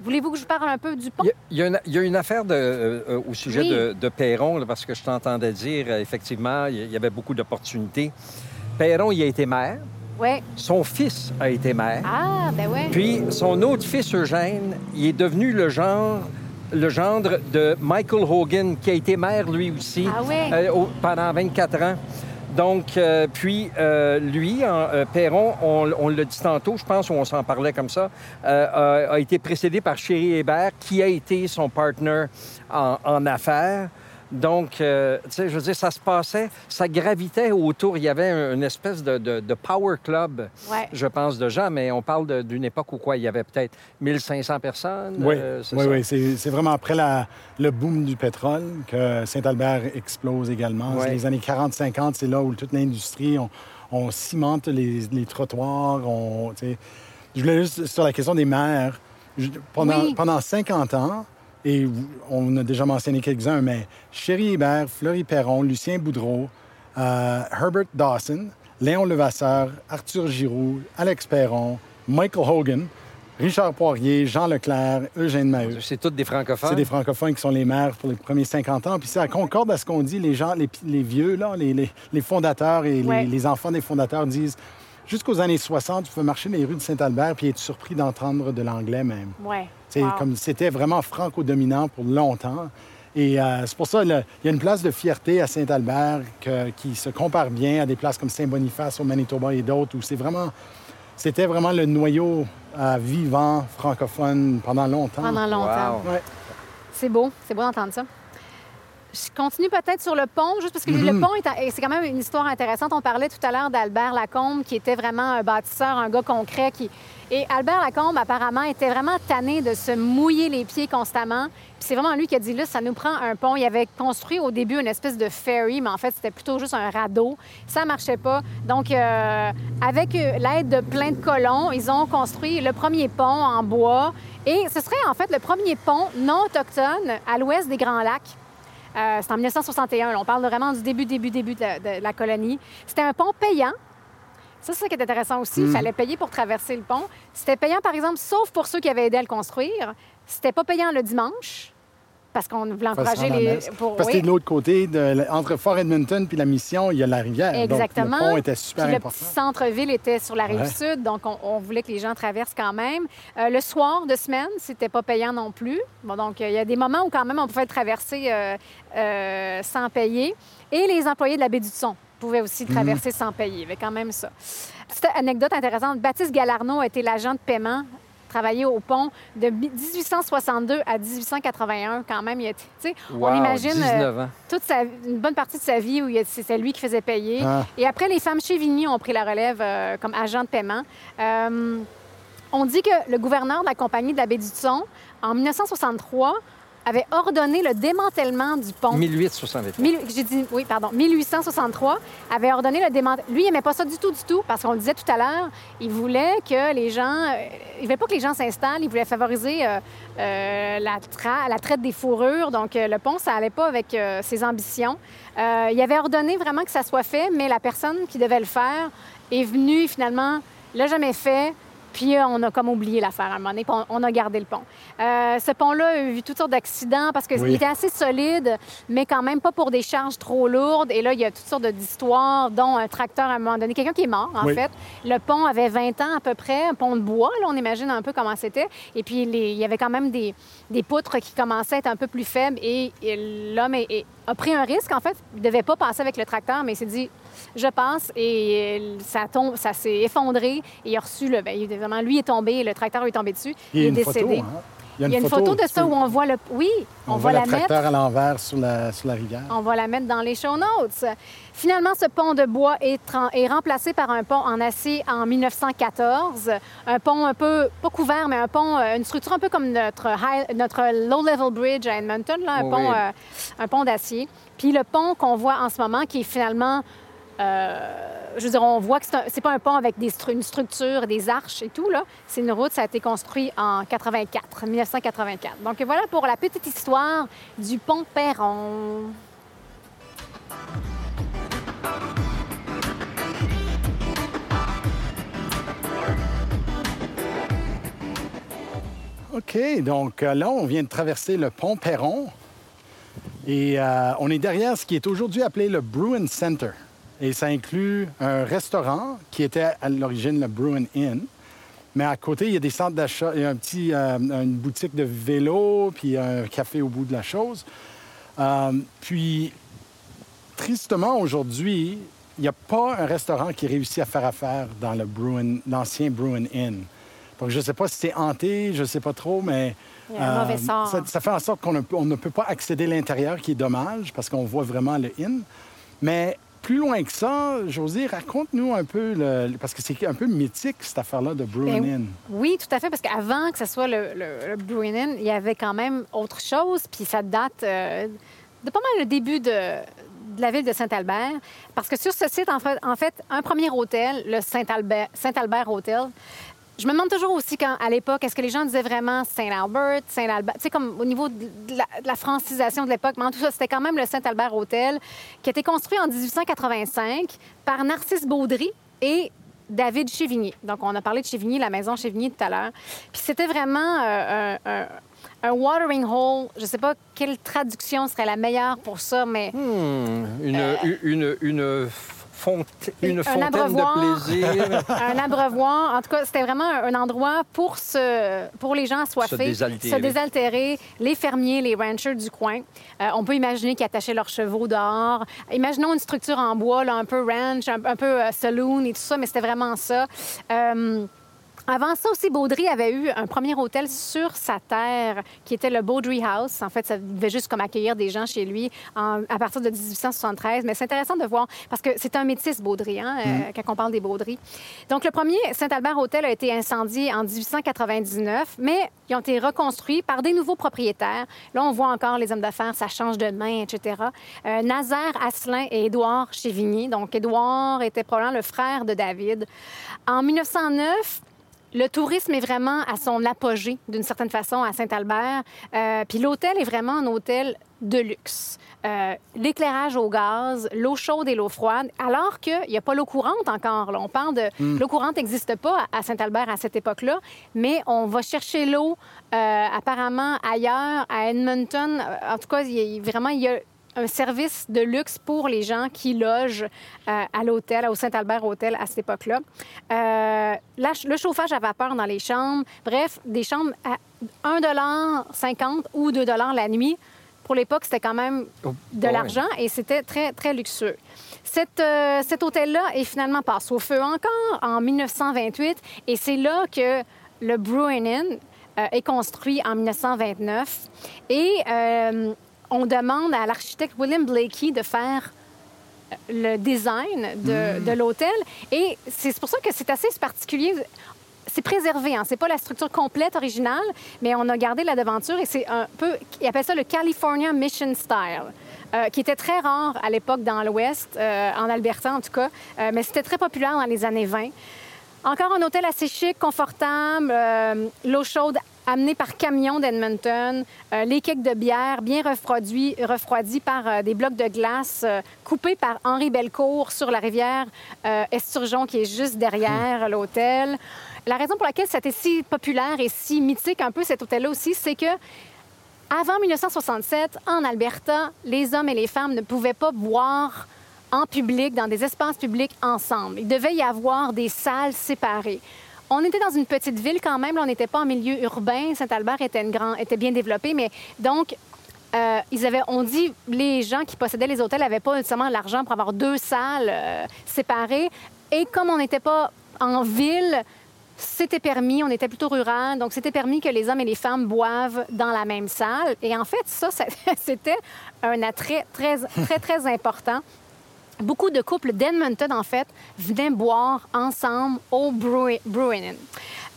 Voulez-vous que je parle un peu du pont?
Il y a, une, affaire euh, euh, au sujet de, Perron, parce que je t'entendais dire, euh, effectivement, il y avait beaucoup d'opportunités. Perron, il a été maire.
Oui.
Son fils a été maire.
Ah, ben oui.
Puis son autre fils, Eugène, il est devenu le genre le gendre de Michael Hogan, qui a été maire lui aussi
ah
pendant 24 ans. Donc, euh, puis, euh, lui, euh, Perron, on, l'a dit tantôt, je pense, on s'en parlait comme ça, a, été précédé par Chéri Hébert, qui a été son partner en affaires. Donc, euh, tu sais, je veux dire, ça se passait, ça gravitait autour. Il y avait une espèce de, power club, je pense, de gens, mais on parle d'une époque où quoi, il y avait peut-être 1500 personnes.
Oui, euh, oui, oui. C'est vraiment après la, le boom du pétrole que Saint-Albert explose également. Les années 40-50, c'est là où toute l'industrie, on, cimente les, trottoirs. On, je voulais juste, sur la question des maires, pendant, pendant 50 ans, et on a déjà mentionné quelques-uns, mais Chéri Hébert, Fleury Perron, Lucien Boudreau, euh, Herbert Dawson, Léon Levasseur, Arthur Giroux, Alex Perron, Michael Hogan, Richard Poirier, Jean Leclerc, Eugène Maheu.
C'est tous des francophones.
C'est des francophones qui sont les maires pour les premiers 50 ans. Puis ça concorde à ce qu'on dit, les gens, les, vieux, là, les, fondateurs et les, les, enfants des fondateurs disent jusqu'aux années 60, tu pouvais marcher dans les rues de Saint-Albert puis être surpris d'entendre de l'anglais même.
Ouais.
Comme c'était vraiment franco-dominant pour longtemps. Et euh, c'est pour ça qu'il y a une place de fierté à Saint-Albert qui se compare bien à des places comme Saint-Boniface au Manitoba et d'autres où c'est vraiment, c'était vraiment le noyau euh, vivant francophone pendant longtemps.
Pendant longtemps.
Ouais.
C'est beau, c'est beau d'entendre ça. Je continue peut-être sur le pont, juste parce que le mm-hmm. pont, c'est quand même une histoire intéressante. On parlait tout à l'heure d'Albert Lacombe, qui était vraiment un bâtisseur, un gars concret. Qui... Et Albert Lacombe, apparemment, était vraiment tanné de se mouiller les pieds constamment. Puis c'est vraiment lui qui a dit, là, ça nous prend un pont. Il avait construit au début une espèce de ferry, mais en fait, c'était plutôt juste un radeau. Ça marchait pas. Donc, euh, avec euh, l'aide de plein de colons, ils ont construit le premier pont en bois. Et ce serait en fait le premier pont non autochtone à l'ouest des Grands Lacs. Euh, c'est en 1961. on parle vraiment du début, début, début de, la colonie. C'était un pont payant. Ça, c'est ça qui est intéressant aussi. Il mm. fallait payer pour traverser le pont. C'était payant, par exemple, sauf pour ceux qui avaient aidé à le construire. C'était pas payant le dimanche parce qu'on voulait encourager les.
Pour... Parce que de l'autre côté, de... entre Fort Edmonton puis la mission, il y a la rivière.
Exactement.
Donc, le pont était super
puis
important.
Le centre-ville était sur la rive sud, donc on, voulait que les gens traversent quand même. Euh, le soir de semaine, c'était pas payant non plus. Bon, donc il y a des moments où quand même on pouvait traverser euh, euh, sans payer. Et les employés de la baie du Son pouvaient aussi mhm. traverser sans payer. Il y avait quand même ça. Petite anecdote intéressante, Baptiste Galarno a été l'agent de paiement travaillé au pont de 1862 à 1881 quand même. Il
on imagine euh,
toute une bonne partie de sa vie où c'était lui qui faisait payer. Ah. Et après, les femmes chez Vigny ont pris la relève euh, comme agent de paiement. Euh, on dit que le gouverneur de la compagnie de la baie du Son, en 1963, avait ordonné le démantèlement du pont.
1863.
Mille- J'ai dit, oui, pardon, 1863 avait ordonné le démantèlement. Lui, il n'aimait pas ça du tout, du tout, parce qu'on le disait tout à l'heure, il voulait que les gens. euh, il voulait pas que les gens s'installent, il voulait favoriser euh, euh, la, tra- la traite des fourrures. Donc, euh, le pont, ça allait pas avec ses ambitions. Il avait ordonné vraiment que ça soit fait, mais la personne qui devait le faire est venue, finalement, l'a jamais fait. Puis euh, on a comme oublié l'affaire à un moment donné, puis on, on a gardé le pont. Euh, ce pont-là a eu toutes sortes d'accidents parce qu'il
Oui.
était assez solide, mais quand même pas pour des charges trop lourdes. Et là, il y a toutes sortes d'histoires, dont un tracteur à un moment donné, quelqu'un qui est mort, en
Oui.
fait. Le pont avait 20 ans à peu près, un pont de bois, là, on imagine un peu comment c'était. Et puis, les- il y avait quand même des, des poutres qui commençaient à être un peu plus faibles. Et, et l'homme a pris un risque, en fait. Il ne devait pas passer avec le tracteur, mais il s'est dit, je passe. Et ça, tombe, ça s'est effondré. Et il a reçu le. bien, évidemment, lui est tombé, le tracteur est tombé dessus.
Il y a
est
une
décédé.
photo. hein?
Il y a une photo de ça où on voit le. Oui, on, va
le
la mettre.
tracteur à l'envers sur la, sur la rivière.
On va la mettre dans les show notes. Finalement, ce pont de bois est, remplacé par un pont en acier en 1914. Un pont un peu, pas couvert, mais un pont, euh, une structure un peu comme notre, high- notre low-level bridge à Edmonton, là, un,
Oui.
pont, euh, un pont d'acier. Puis le pont qu'on voit en ce moment, qui est finalement, je veux dire, on voit que c'est pas un pont avec une structure, des arches et tout, là. C'est une route, ça a été construit en 84, 1984. Donc voilà pour la petite histoire du pont Perron.
OK, donc euh, là, on vient de traverser le pont Perron et euh, on est derrière ce qui est aujourd'hui appelé le Bruin Center. Et ça inclut un restaurant qui était à l'origine le Bruin Inn. Mais à côté, il y a des centres d'achat, il y a un petit, euh, une boutique de vélo, puis un café au bout de la chose. Euh, puis, tristement, aujourd'hui, il n'y a pas un restaurant qui réussit à faire affaire dans le Bruin, l'ancien Bruin Inn. Donc, je ne sais pas si c'est hanté, je ne sais pas trop, mais...
Il y a un mauvais sort.
Ça, ça fait en sorte qu'on ne, on ne peut pas accéder à l'intérieur, qui est dommage, parce qu'on voit vraiment le Inn. Mais plus loin que ça, Josie, raconte-nous un peu, le, parce que c'est un peu mythique, cette affaire-là de Bruin
Ben,
Inn.
Oui, tout à fait, parce qu'avant que ce soit le, le, le Bruin Inn, il y avait quand même autre chose, puis ça date euh, de pas mal le début de, de la ville de Saint-Albert. Parce que sur ce site, en fait, en fait un premier hôtel, le Saint-Albert Saint-Albert Hotel, je me demande toujours aussi, quand, à l'époque, est-ce que les gens disaient vraiment Saint-Albert, Saint-Albert? Tu sais, comme au niveau de la, de la francisation de l'époque, mais en tout ça, c'était quand même le Saint-Albert Hotel, qui a été construit en 1885 par Narcisse Baudry et David Chevigny. Donc, on a parlé de Chevigny, la maison Chevigny tout à l'heure. Puis c'était vraiment euh, un, un- un watering hole. Je ne sais pas quelle traduction serait la meilleure pour ça, mais
Hmm, une, une, une, une
Un
fontaine
abreuvoir.
de plaisir.
un abreuvoir. En tout cas, c'était vraiment un endroit pour, se, pour les gens assoiffés.
Se désaltérer.
se désaltérer, les fermiers, les ranchers du coin. Euh, on peut imaginer qu'ils attachaient leurs chevaux dehors. Imaginons une structure en bois, là, un peu ranch, un, un peu euh, saloon et tout ça, mais c'était vraiment ça. Euh, avant ça aussi, Baudry avait eu un premier hôtel sur sa terre qui était le Baudry House. En fait, ça devait juste comme accueillir des gens chez lui en- à partir de 1873. Mais c'est intéressant de voir parce que c'est un métis Baudry, hein, euh, quand on parle des Baudry. Donc, le premier Saint-Albert Hôtel a été incendié en 1899, mais ils ont été reconstruits par des nouveaux propriétaires. Là, on voit encore les hommes d'affaires, ça change de main, etc. Euh, Nazaire Asselin et Édouard Chevigny. Donc, Édouard était probablement le frère de David. En 1909, le tourisme est vraiment à son apogée, d'une certaine façon, à Saint-Albert. Euh, Puis l'hôtel est vraiment un hôtel de luxe. Euh, L'éclairage au gaz, l'eau chaude et l'eau froide, alors qu'il n'y a pas l'eau courante encore. là. On parle de... L'eau courante n'existe pas à Saint-Albert à cette époque-là, mais on va chercher l'eau euh, apparemment ailleurs, à Edmonton. En tout cas, il y a- vraiment, il y a un service de luxe pour les gens qui logent euh, à l'hôtel, au Saint-Albert Hôtel à cette époque-là. Euh, la- le chauffage à vapeur dans les chambres, bref, des chambres à 1,50 ou 2 la nuit. Pour l'époque, c'était quand même
Oh,
de l'argent et c'était très, très luxueux. Cette, euh, cet hôtel-là est finalement passé au feu encore en 1928 et c'est là que le Bruin Inn euh, est construit en 1929. Et euh, on demande à l'architecte William Blakey de faire le design de, de l'hôtel. Et c'est pour ça que c'est assez particulier. c'est préservé, hein. c'est pas la structure complète originale, mais on a gardé la devanture et c'est un peu, ils appellent ça le California Mission Style. Euh, qui était très rare à l'époque dans l'Ouest, euh, en Alberta en tout cas, euh, mais c'était très populaire dans les années 20. Encore un hôtel assez chic, confortable, l'eau chaude amenée par camion d'Edmonton, les kegs de bière bien refroidis, refroidis par des blocs de glace coupés par Henri Belcourt sur la rivière Esturgeon qui est juste derrière l'hôtel. La raison pour laquelle c'était si populaire et si mythique un peu cet hôtel-là aussi, c'est que avant 1967, en Alberta, les hommes et les femmes ne pouvaient pas boire en public, dans des espaces publics ensemble. Il devait y avoir des salles séparées. On était dans une petite ville quand même, on n'était pas en milieu urbain. Saint-Albert était, était bien développé, mais donc euh, ils avaient, on dit, les gens qui possédaient les hôtels n'avaient pas nécessairement l'argent pour avoir deux salles euh, séparées. Et comme on n'était pas en ville, c'était permis, on était plutôt rural, donc c'était permis que les hommes et les femmes boivent dans la même salle. Et en fait, ça, c'était un attrait très, très, très important. Beaucoup de couples d'Edmonton, en fait, venaient boire ensemble au Bruin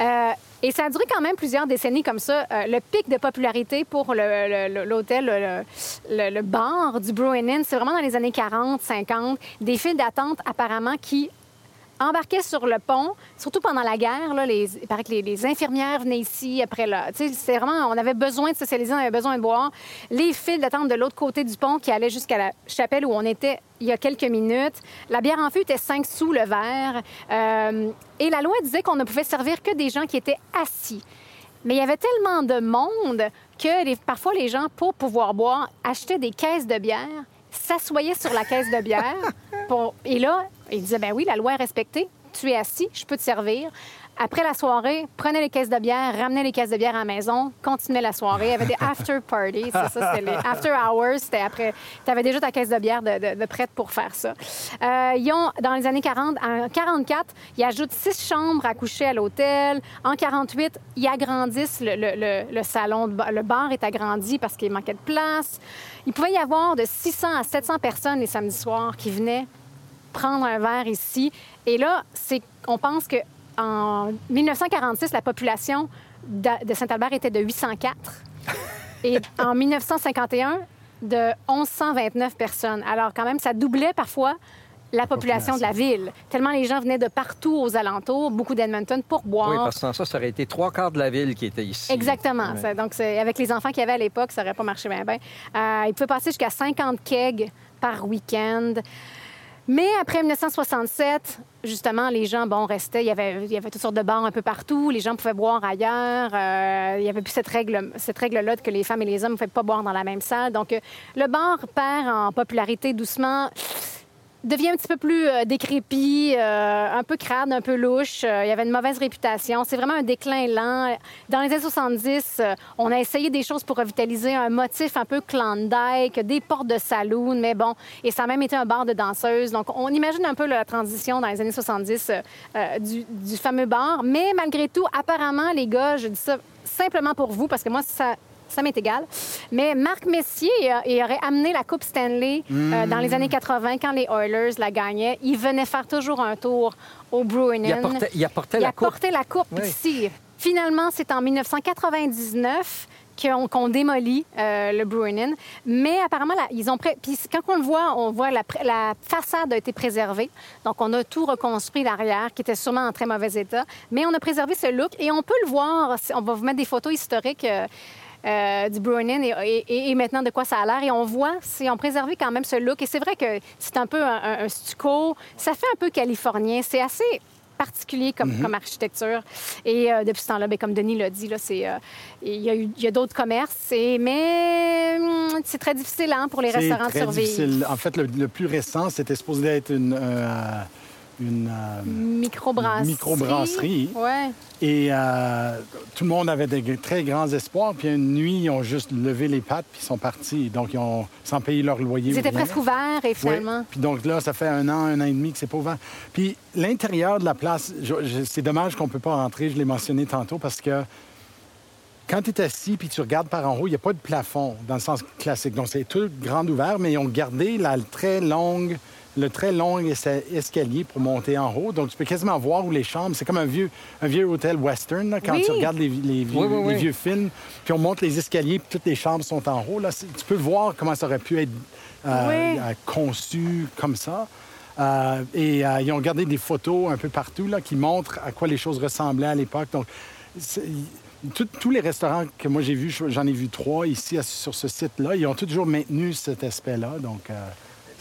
euh, et ça a duré quand même plusieurs décennies comme ça. Euh, le pic de popularité pour l'hôtel, le, bar du Bruin c'est vraiment dans les années 40, 50. Des files d'attente apparemment qui embarquaient sur le pont, surtout pendant la guerre. Là, les, il paraît que les, infirmières venaient ici après là. C'est vraiment, on avait besoin de socialiser, on avait besoin de boire. Les files d'attente de l'autre côté du pont qui allaient jusqu'à la chapelle où on était il y a quelques minutes. La bière en feu était 5 sous le verre. Euh, et la loi disait qu'on ne pouvait servir que des gens qui étaient assis. Mais il y avait tellement de monde que parfois les gens, pour pouvoir boire, achetaient des caisses de bière, s'assoyaient sur la caisse de bière. Et là, il disait, ben oui, la loi est respectée. Tu es assis, je peux te servir. Après la soirée, prenez les caisses de bière, ramenez les caisses de bière à la maison, continuez la soirée. Il y avait des after parties. Ça, ça c'était les after hours. C'était après. Tu avais déjà ta caisse de bière de, prête pour faire ça. Euh, ils ont, dans les années 40, en 44, ils ajoutent six chambres à coucher à l'hôtel. En 48, ils agrandissent le, le, le, salon. Le bar est agrandi parce qu'il manquait de place. Il pouvait y avoir de 600 à 700 personnes les samedis soirs qui venaient prendre un verre ici. Et là, c'est, on pense que en 1946, la population de, Saint-Albert était de 804. Et en 1951, de 1129 personnes. Alors, quand même, ça doublait parfois la population, de la ville. Tellement les gens venaient de partout aux alentours, beaucoup d'Edmonton, pour boire.
Oui, parce que sans ça, ça aurait été trois quarts de la ville qui était ici.
Exactement. donc, avec les enfants qu'il y avait à l'époque, ça n'aurait pas marché bien. bien. Euh, il pouvait passer jusqu'à 50 kegs par week-end. Mais après 1967, justement, les gens, bon, restaient. Il y, avait, il y avait toutes sortes de bars un peu partout. Les gens pouvaient boire ailleurs. Euh, il n'y avait plus cette règle, cette règle-là que les femmes et les hommes ne pouvaient pas boire dans la même salle. Donc, euh, le bar perd en popularité doucement devient un petit peu plus euh, décrépit, euh, un peu crade, un peu louche. Euh, il y avait une mauvaise réputation. C'est vraiment un déclin lent. Dans les années 70, on a essayé des choses pour revitaliser un motif un peu Klondike, des portes de saloon, mais bon, et ça a même été un bar de danseuses. Donc, on imagine un peu la transition dans les années 70 du, du fameux bar. Mais malgré tout, apparemment, les gars, je dis ça simplement pour vous, parce que moi, ça, ça m'est égal. Mais Marc Messier il aurait amené la Coupe Stanley euh, dans les années 80 quand les Oilers la gagnaient. Il venait faire toujours un tour au Bruin.
Il apportait, il apportait
il
la
apportait la coupe ici. Finalement, c'est en 1999 qu'on démolit euh, le Bruinen. Mais apparemment, ils ont Puis quand on le voit, on voit la, la, façade a été préservée. Donc, on a tout reconstruit l'arrière, qui était sûrement en très mauvais état. Mais on a préservé ce look et on peut le voir. On va vous mettre des photos historiques. Euh, euh, du Bruinen et, maintenant de quoi ça a l'air. Et on voit, si on préservé quand même ce look. Et c'est vrai que c'est un peu un, stucco. Ça fait un peu californien. C'est assez particulier comme, mhm. comme architecture. Et euh, depuis ce temps-là, ben, comme Denis l'a dit, c'est, euh, il y a, d'autres commerces. Et, mais hum, c'est très difficile hein, pour les restaurants de survivre.
En fait, le, plus récent, c'était supposé être une une
euh, microbrasserie.
microbrasserie.
Ouais.
Et euh, tout le monde avait de très grands espoirs. Puis une nuit, ils ont juste levé les pattes puis ils sont partis. Donc, ils ont sans payer leur loyer.
Ils étaient presque ouverts et finalement.
Puis donc là, ça fait un an, un an et demi que c'est pas ouvert. Puis l'intérieur de la place, c'est dommage qu'on peut pas rentrer. Je l'ai mentionné tantôt parce que quand tu es assis puis tu regardes par en haut, il n'y a pas de plafond dans le sens classique. Donc, c'est tout grand ouvert, mais ils ont gardé la très longue le très long es- escalier pour monter en haut. Donc, tu peux quasiment voir où les chambres. C'est comme un vieux, un vieux hôtel western, là, quand
Oui.
tu regardes les, les vieux,
Oui, oui, oui.
les vieux films. Puis on monte les escaliers, puis toutes les chambres sont en haut. Là, tu peux voir comment ça aurait pu être euh, euh, conçu comme ça. Euh, et euh, ils ont gardé des photos un peu partout là, qui montrent à quoi les choses ressemblaient à l'époque. Donc, tout- tous les restaurants que moi j'ai vus, j'en ai vu trois ici sur ce site-là, ils ont toujours maintenu cet aspect-là. Donc,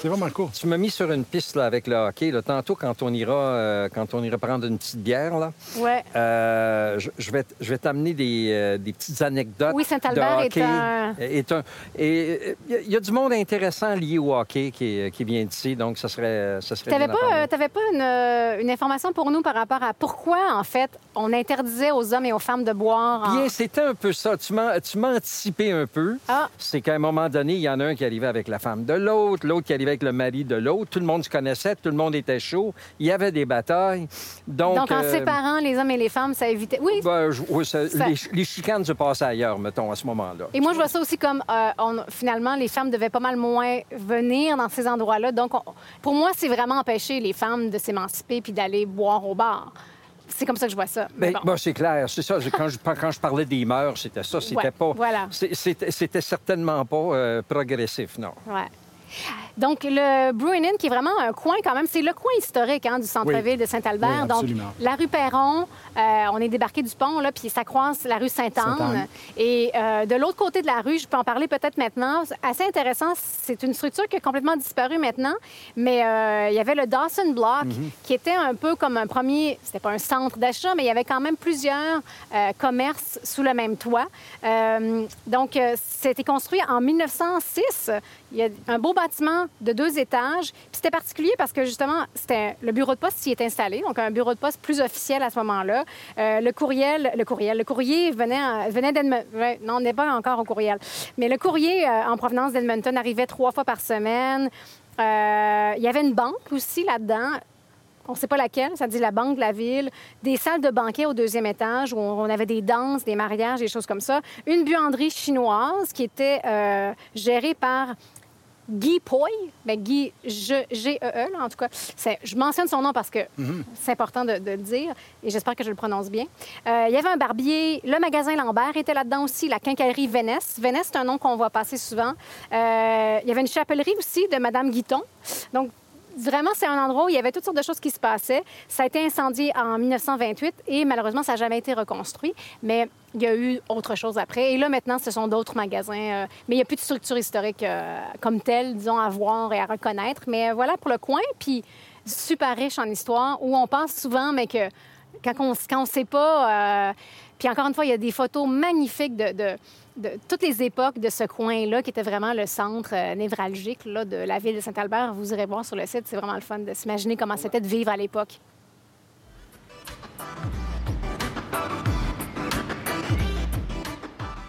c'est vraiment cool.
Tu m'as mis sur une piste là, avec le hockey. Là. Tantôt, quand on, ira, euh, quand on ira prendre une petite bière, là,
Ouais.
euh, je, je vais, t- je vais t'amener des, euh, des petites anecdotes.
Oui, Saint-Albert
de
est
hockey.
un-
est un- Et il y, a du monde intéressant lié au hockey qui, qui vient d'ici, donc ça serait, ça serait
Tu n'avais
bien d'en
pas, euh, t'avais pas une, une information pour nous par rapport à pourquoi, en fait, on interdisait aux hommes et aux femmes de boire. en-
Bien, c'était un peu ça. Tu m'as, tu m'as anticipé un peu.
Ah.
C'est qu'à un moment donné, il y en a un qui arrivait avec la femme de l'autre, l'autre qui arrivait avec le mari de l'autre. Tout le monde se connaissait, tout le monde était chaud. Il y avait des batailles. Donc,
Donc, en
euh,
séparant les hommes et les femmes, ça évitait. Oui.
ben, je- oui, ça-
Ça-
Les, les chicanes se passaient ailleurs, mettons, à ce moment-là.
Et moi, je vois ça aussi comme, euh, on- finalement, les femmes devaient pas mal moins venir dans ces endroits-là. Donc, on- pour moi, c'est vraiment empêcher les femmes de s'émanciper puis d'aller boire au bar. C'est comme ça que je vois ça. Mais
Ben,
bon.
ben, c'est clair, c'est ça. Quand je, quand je parlais des mœurs, c'était ça. C'était
Ouais,
pas.
voilà.
c'était certainement pas euh, progressif, non.
Ouais. Donc, le Bruin Inn, qui est vraiment un coin quand même, c'est le coin historique hein, du centre-ville
Oui.
de Saint-Albert.
Oui,
Donc, la rue Perron, euh, on est débarqué du pont, là, puis ça croise la rue Sainte-Anne. Et euh, de l'autre côté de la rue, je peux en parler peut-être maintenant, assez intéressant, c'est une structure qui a complètement disparu maintenant, mais euh, il y avait le Dawson Block,
Mhm.
qui était un peu comme un premier, c'était pas un centre d'achat, mais il y avait quand même plusieurs commerces sous le même toit. Donc, c'était construit en 1906. Il y a un beau bâtiment de deux étages. Puis c'était particulier parce que justement, c'était le bureau de poste s'y est installé, donc un bureau de poste plus officiel à ce moment-là. Euh, le courriel, le courriel, le courrier venait, en- venait d'Edmonton. Non, on n'est pas encore au courriel. Mais le courrier euh, en provenance d'Edmonton arrivait trois fois par semaine. Euh, il y avait une banque aussi là-dedans. On ne sait pas laquelle, ça dit la Banque de la Ville, des salles de banquet au deuxième étage où on avait des danses, des mariages, des choses comme ça. Une buanderie chinoise qui était gérée par Guy Poi, ben Guy G- G-E-E, là, en tout cas. Je mentionne son nom parce que c'est important de, de le dire et j'espère que je le prononce bien. Euh, il y avait un barbier, le magasin Lambert était là-dedans aussi, la quincaillerie Vénès. Vénès, c'est un nom qu'on voit passer souvent. Euh, il y avait une chapellerie aussi de Madame Guiton. Donc, Vraiment, c'est un endroit où il y avait toutes sortes de choses qui se passaient. Ça a été incendié en 1928 et malheureusement, ça n'a jamais été reconstruit. Mais il y a eu autre chose après. Et là, maintenant, ce sont d'autres magasins. euh, mais il n'y a plus de structure historique euh, comme telle, disons, à voir et à reconnaître. Mais euh, voilà pour le coin. Puis super riche en histoire où on pense souvent, mais que quand on on sait pas. Puis encore une fois, il y a des photos magnifiques de, de- de toutes les époques de ce coin-là, qui était vraiment le centre euh, névralgique là, de la ville de Saint-Albert. Vous irez voir sur le site, c'est vraiment le fun de s'imaginer comment c'était de vivre à l'époque.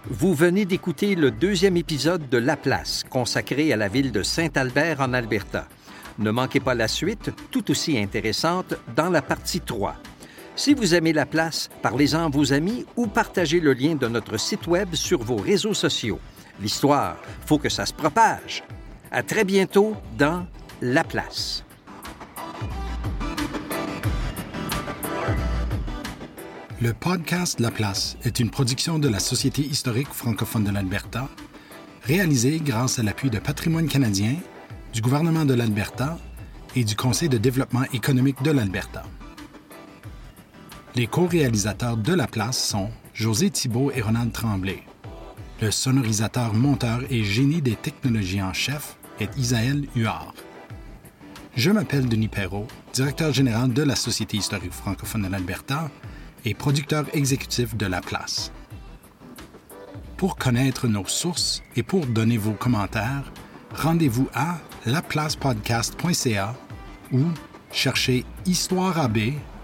Vous venez d'écouter le deuxième épisode de La Place, consacré à la ville de Saint-Albert en Alberta. Ne manquez pas la suite, tout aussi intéressante, dans la partie 3. Si vous aimez La Place, parlez-en à vos amis ou partagez le lien de notre site Web sur vos réseaux sociaux. L'histoire, faut que ça se propage. À très bientôt dans La Place.
Le podcast La Place est une production de la Société historique francophone de l'Alberta, réalisée grâce à l'appui de Patrimoine canadien, du gouvernement de l'Alberta et du Conseil de développement économique de l'Alberta. Les co-réalisateurs de La Place sont José Thibault et Ronald Tremblay. Le sonorisateur, monteur et génie des technologies en chef est Isaël Huard. Je m'appelle Denis Perrault, directeur général de la Société historique francophone de l'Alberta et producteur exécutif de La Place. Pour connaître nos sources et pour donner vos commentaires, rendez-vous à laplacepodcast.ca ou cherchez Histoire AB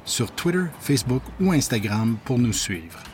sur Twitter, Facebook ou Instagram pour nous suivre.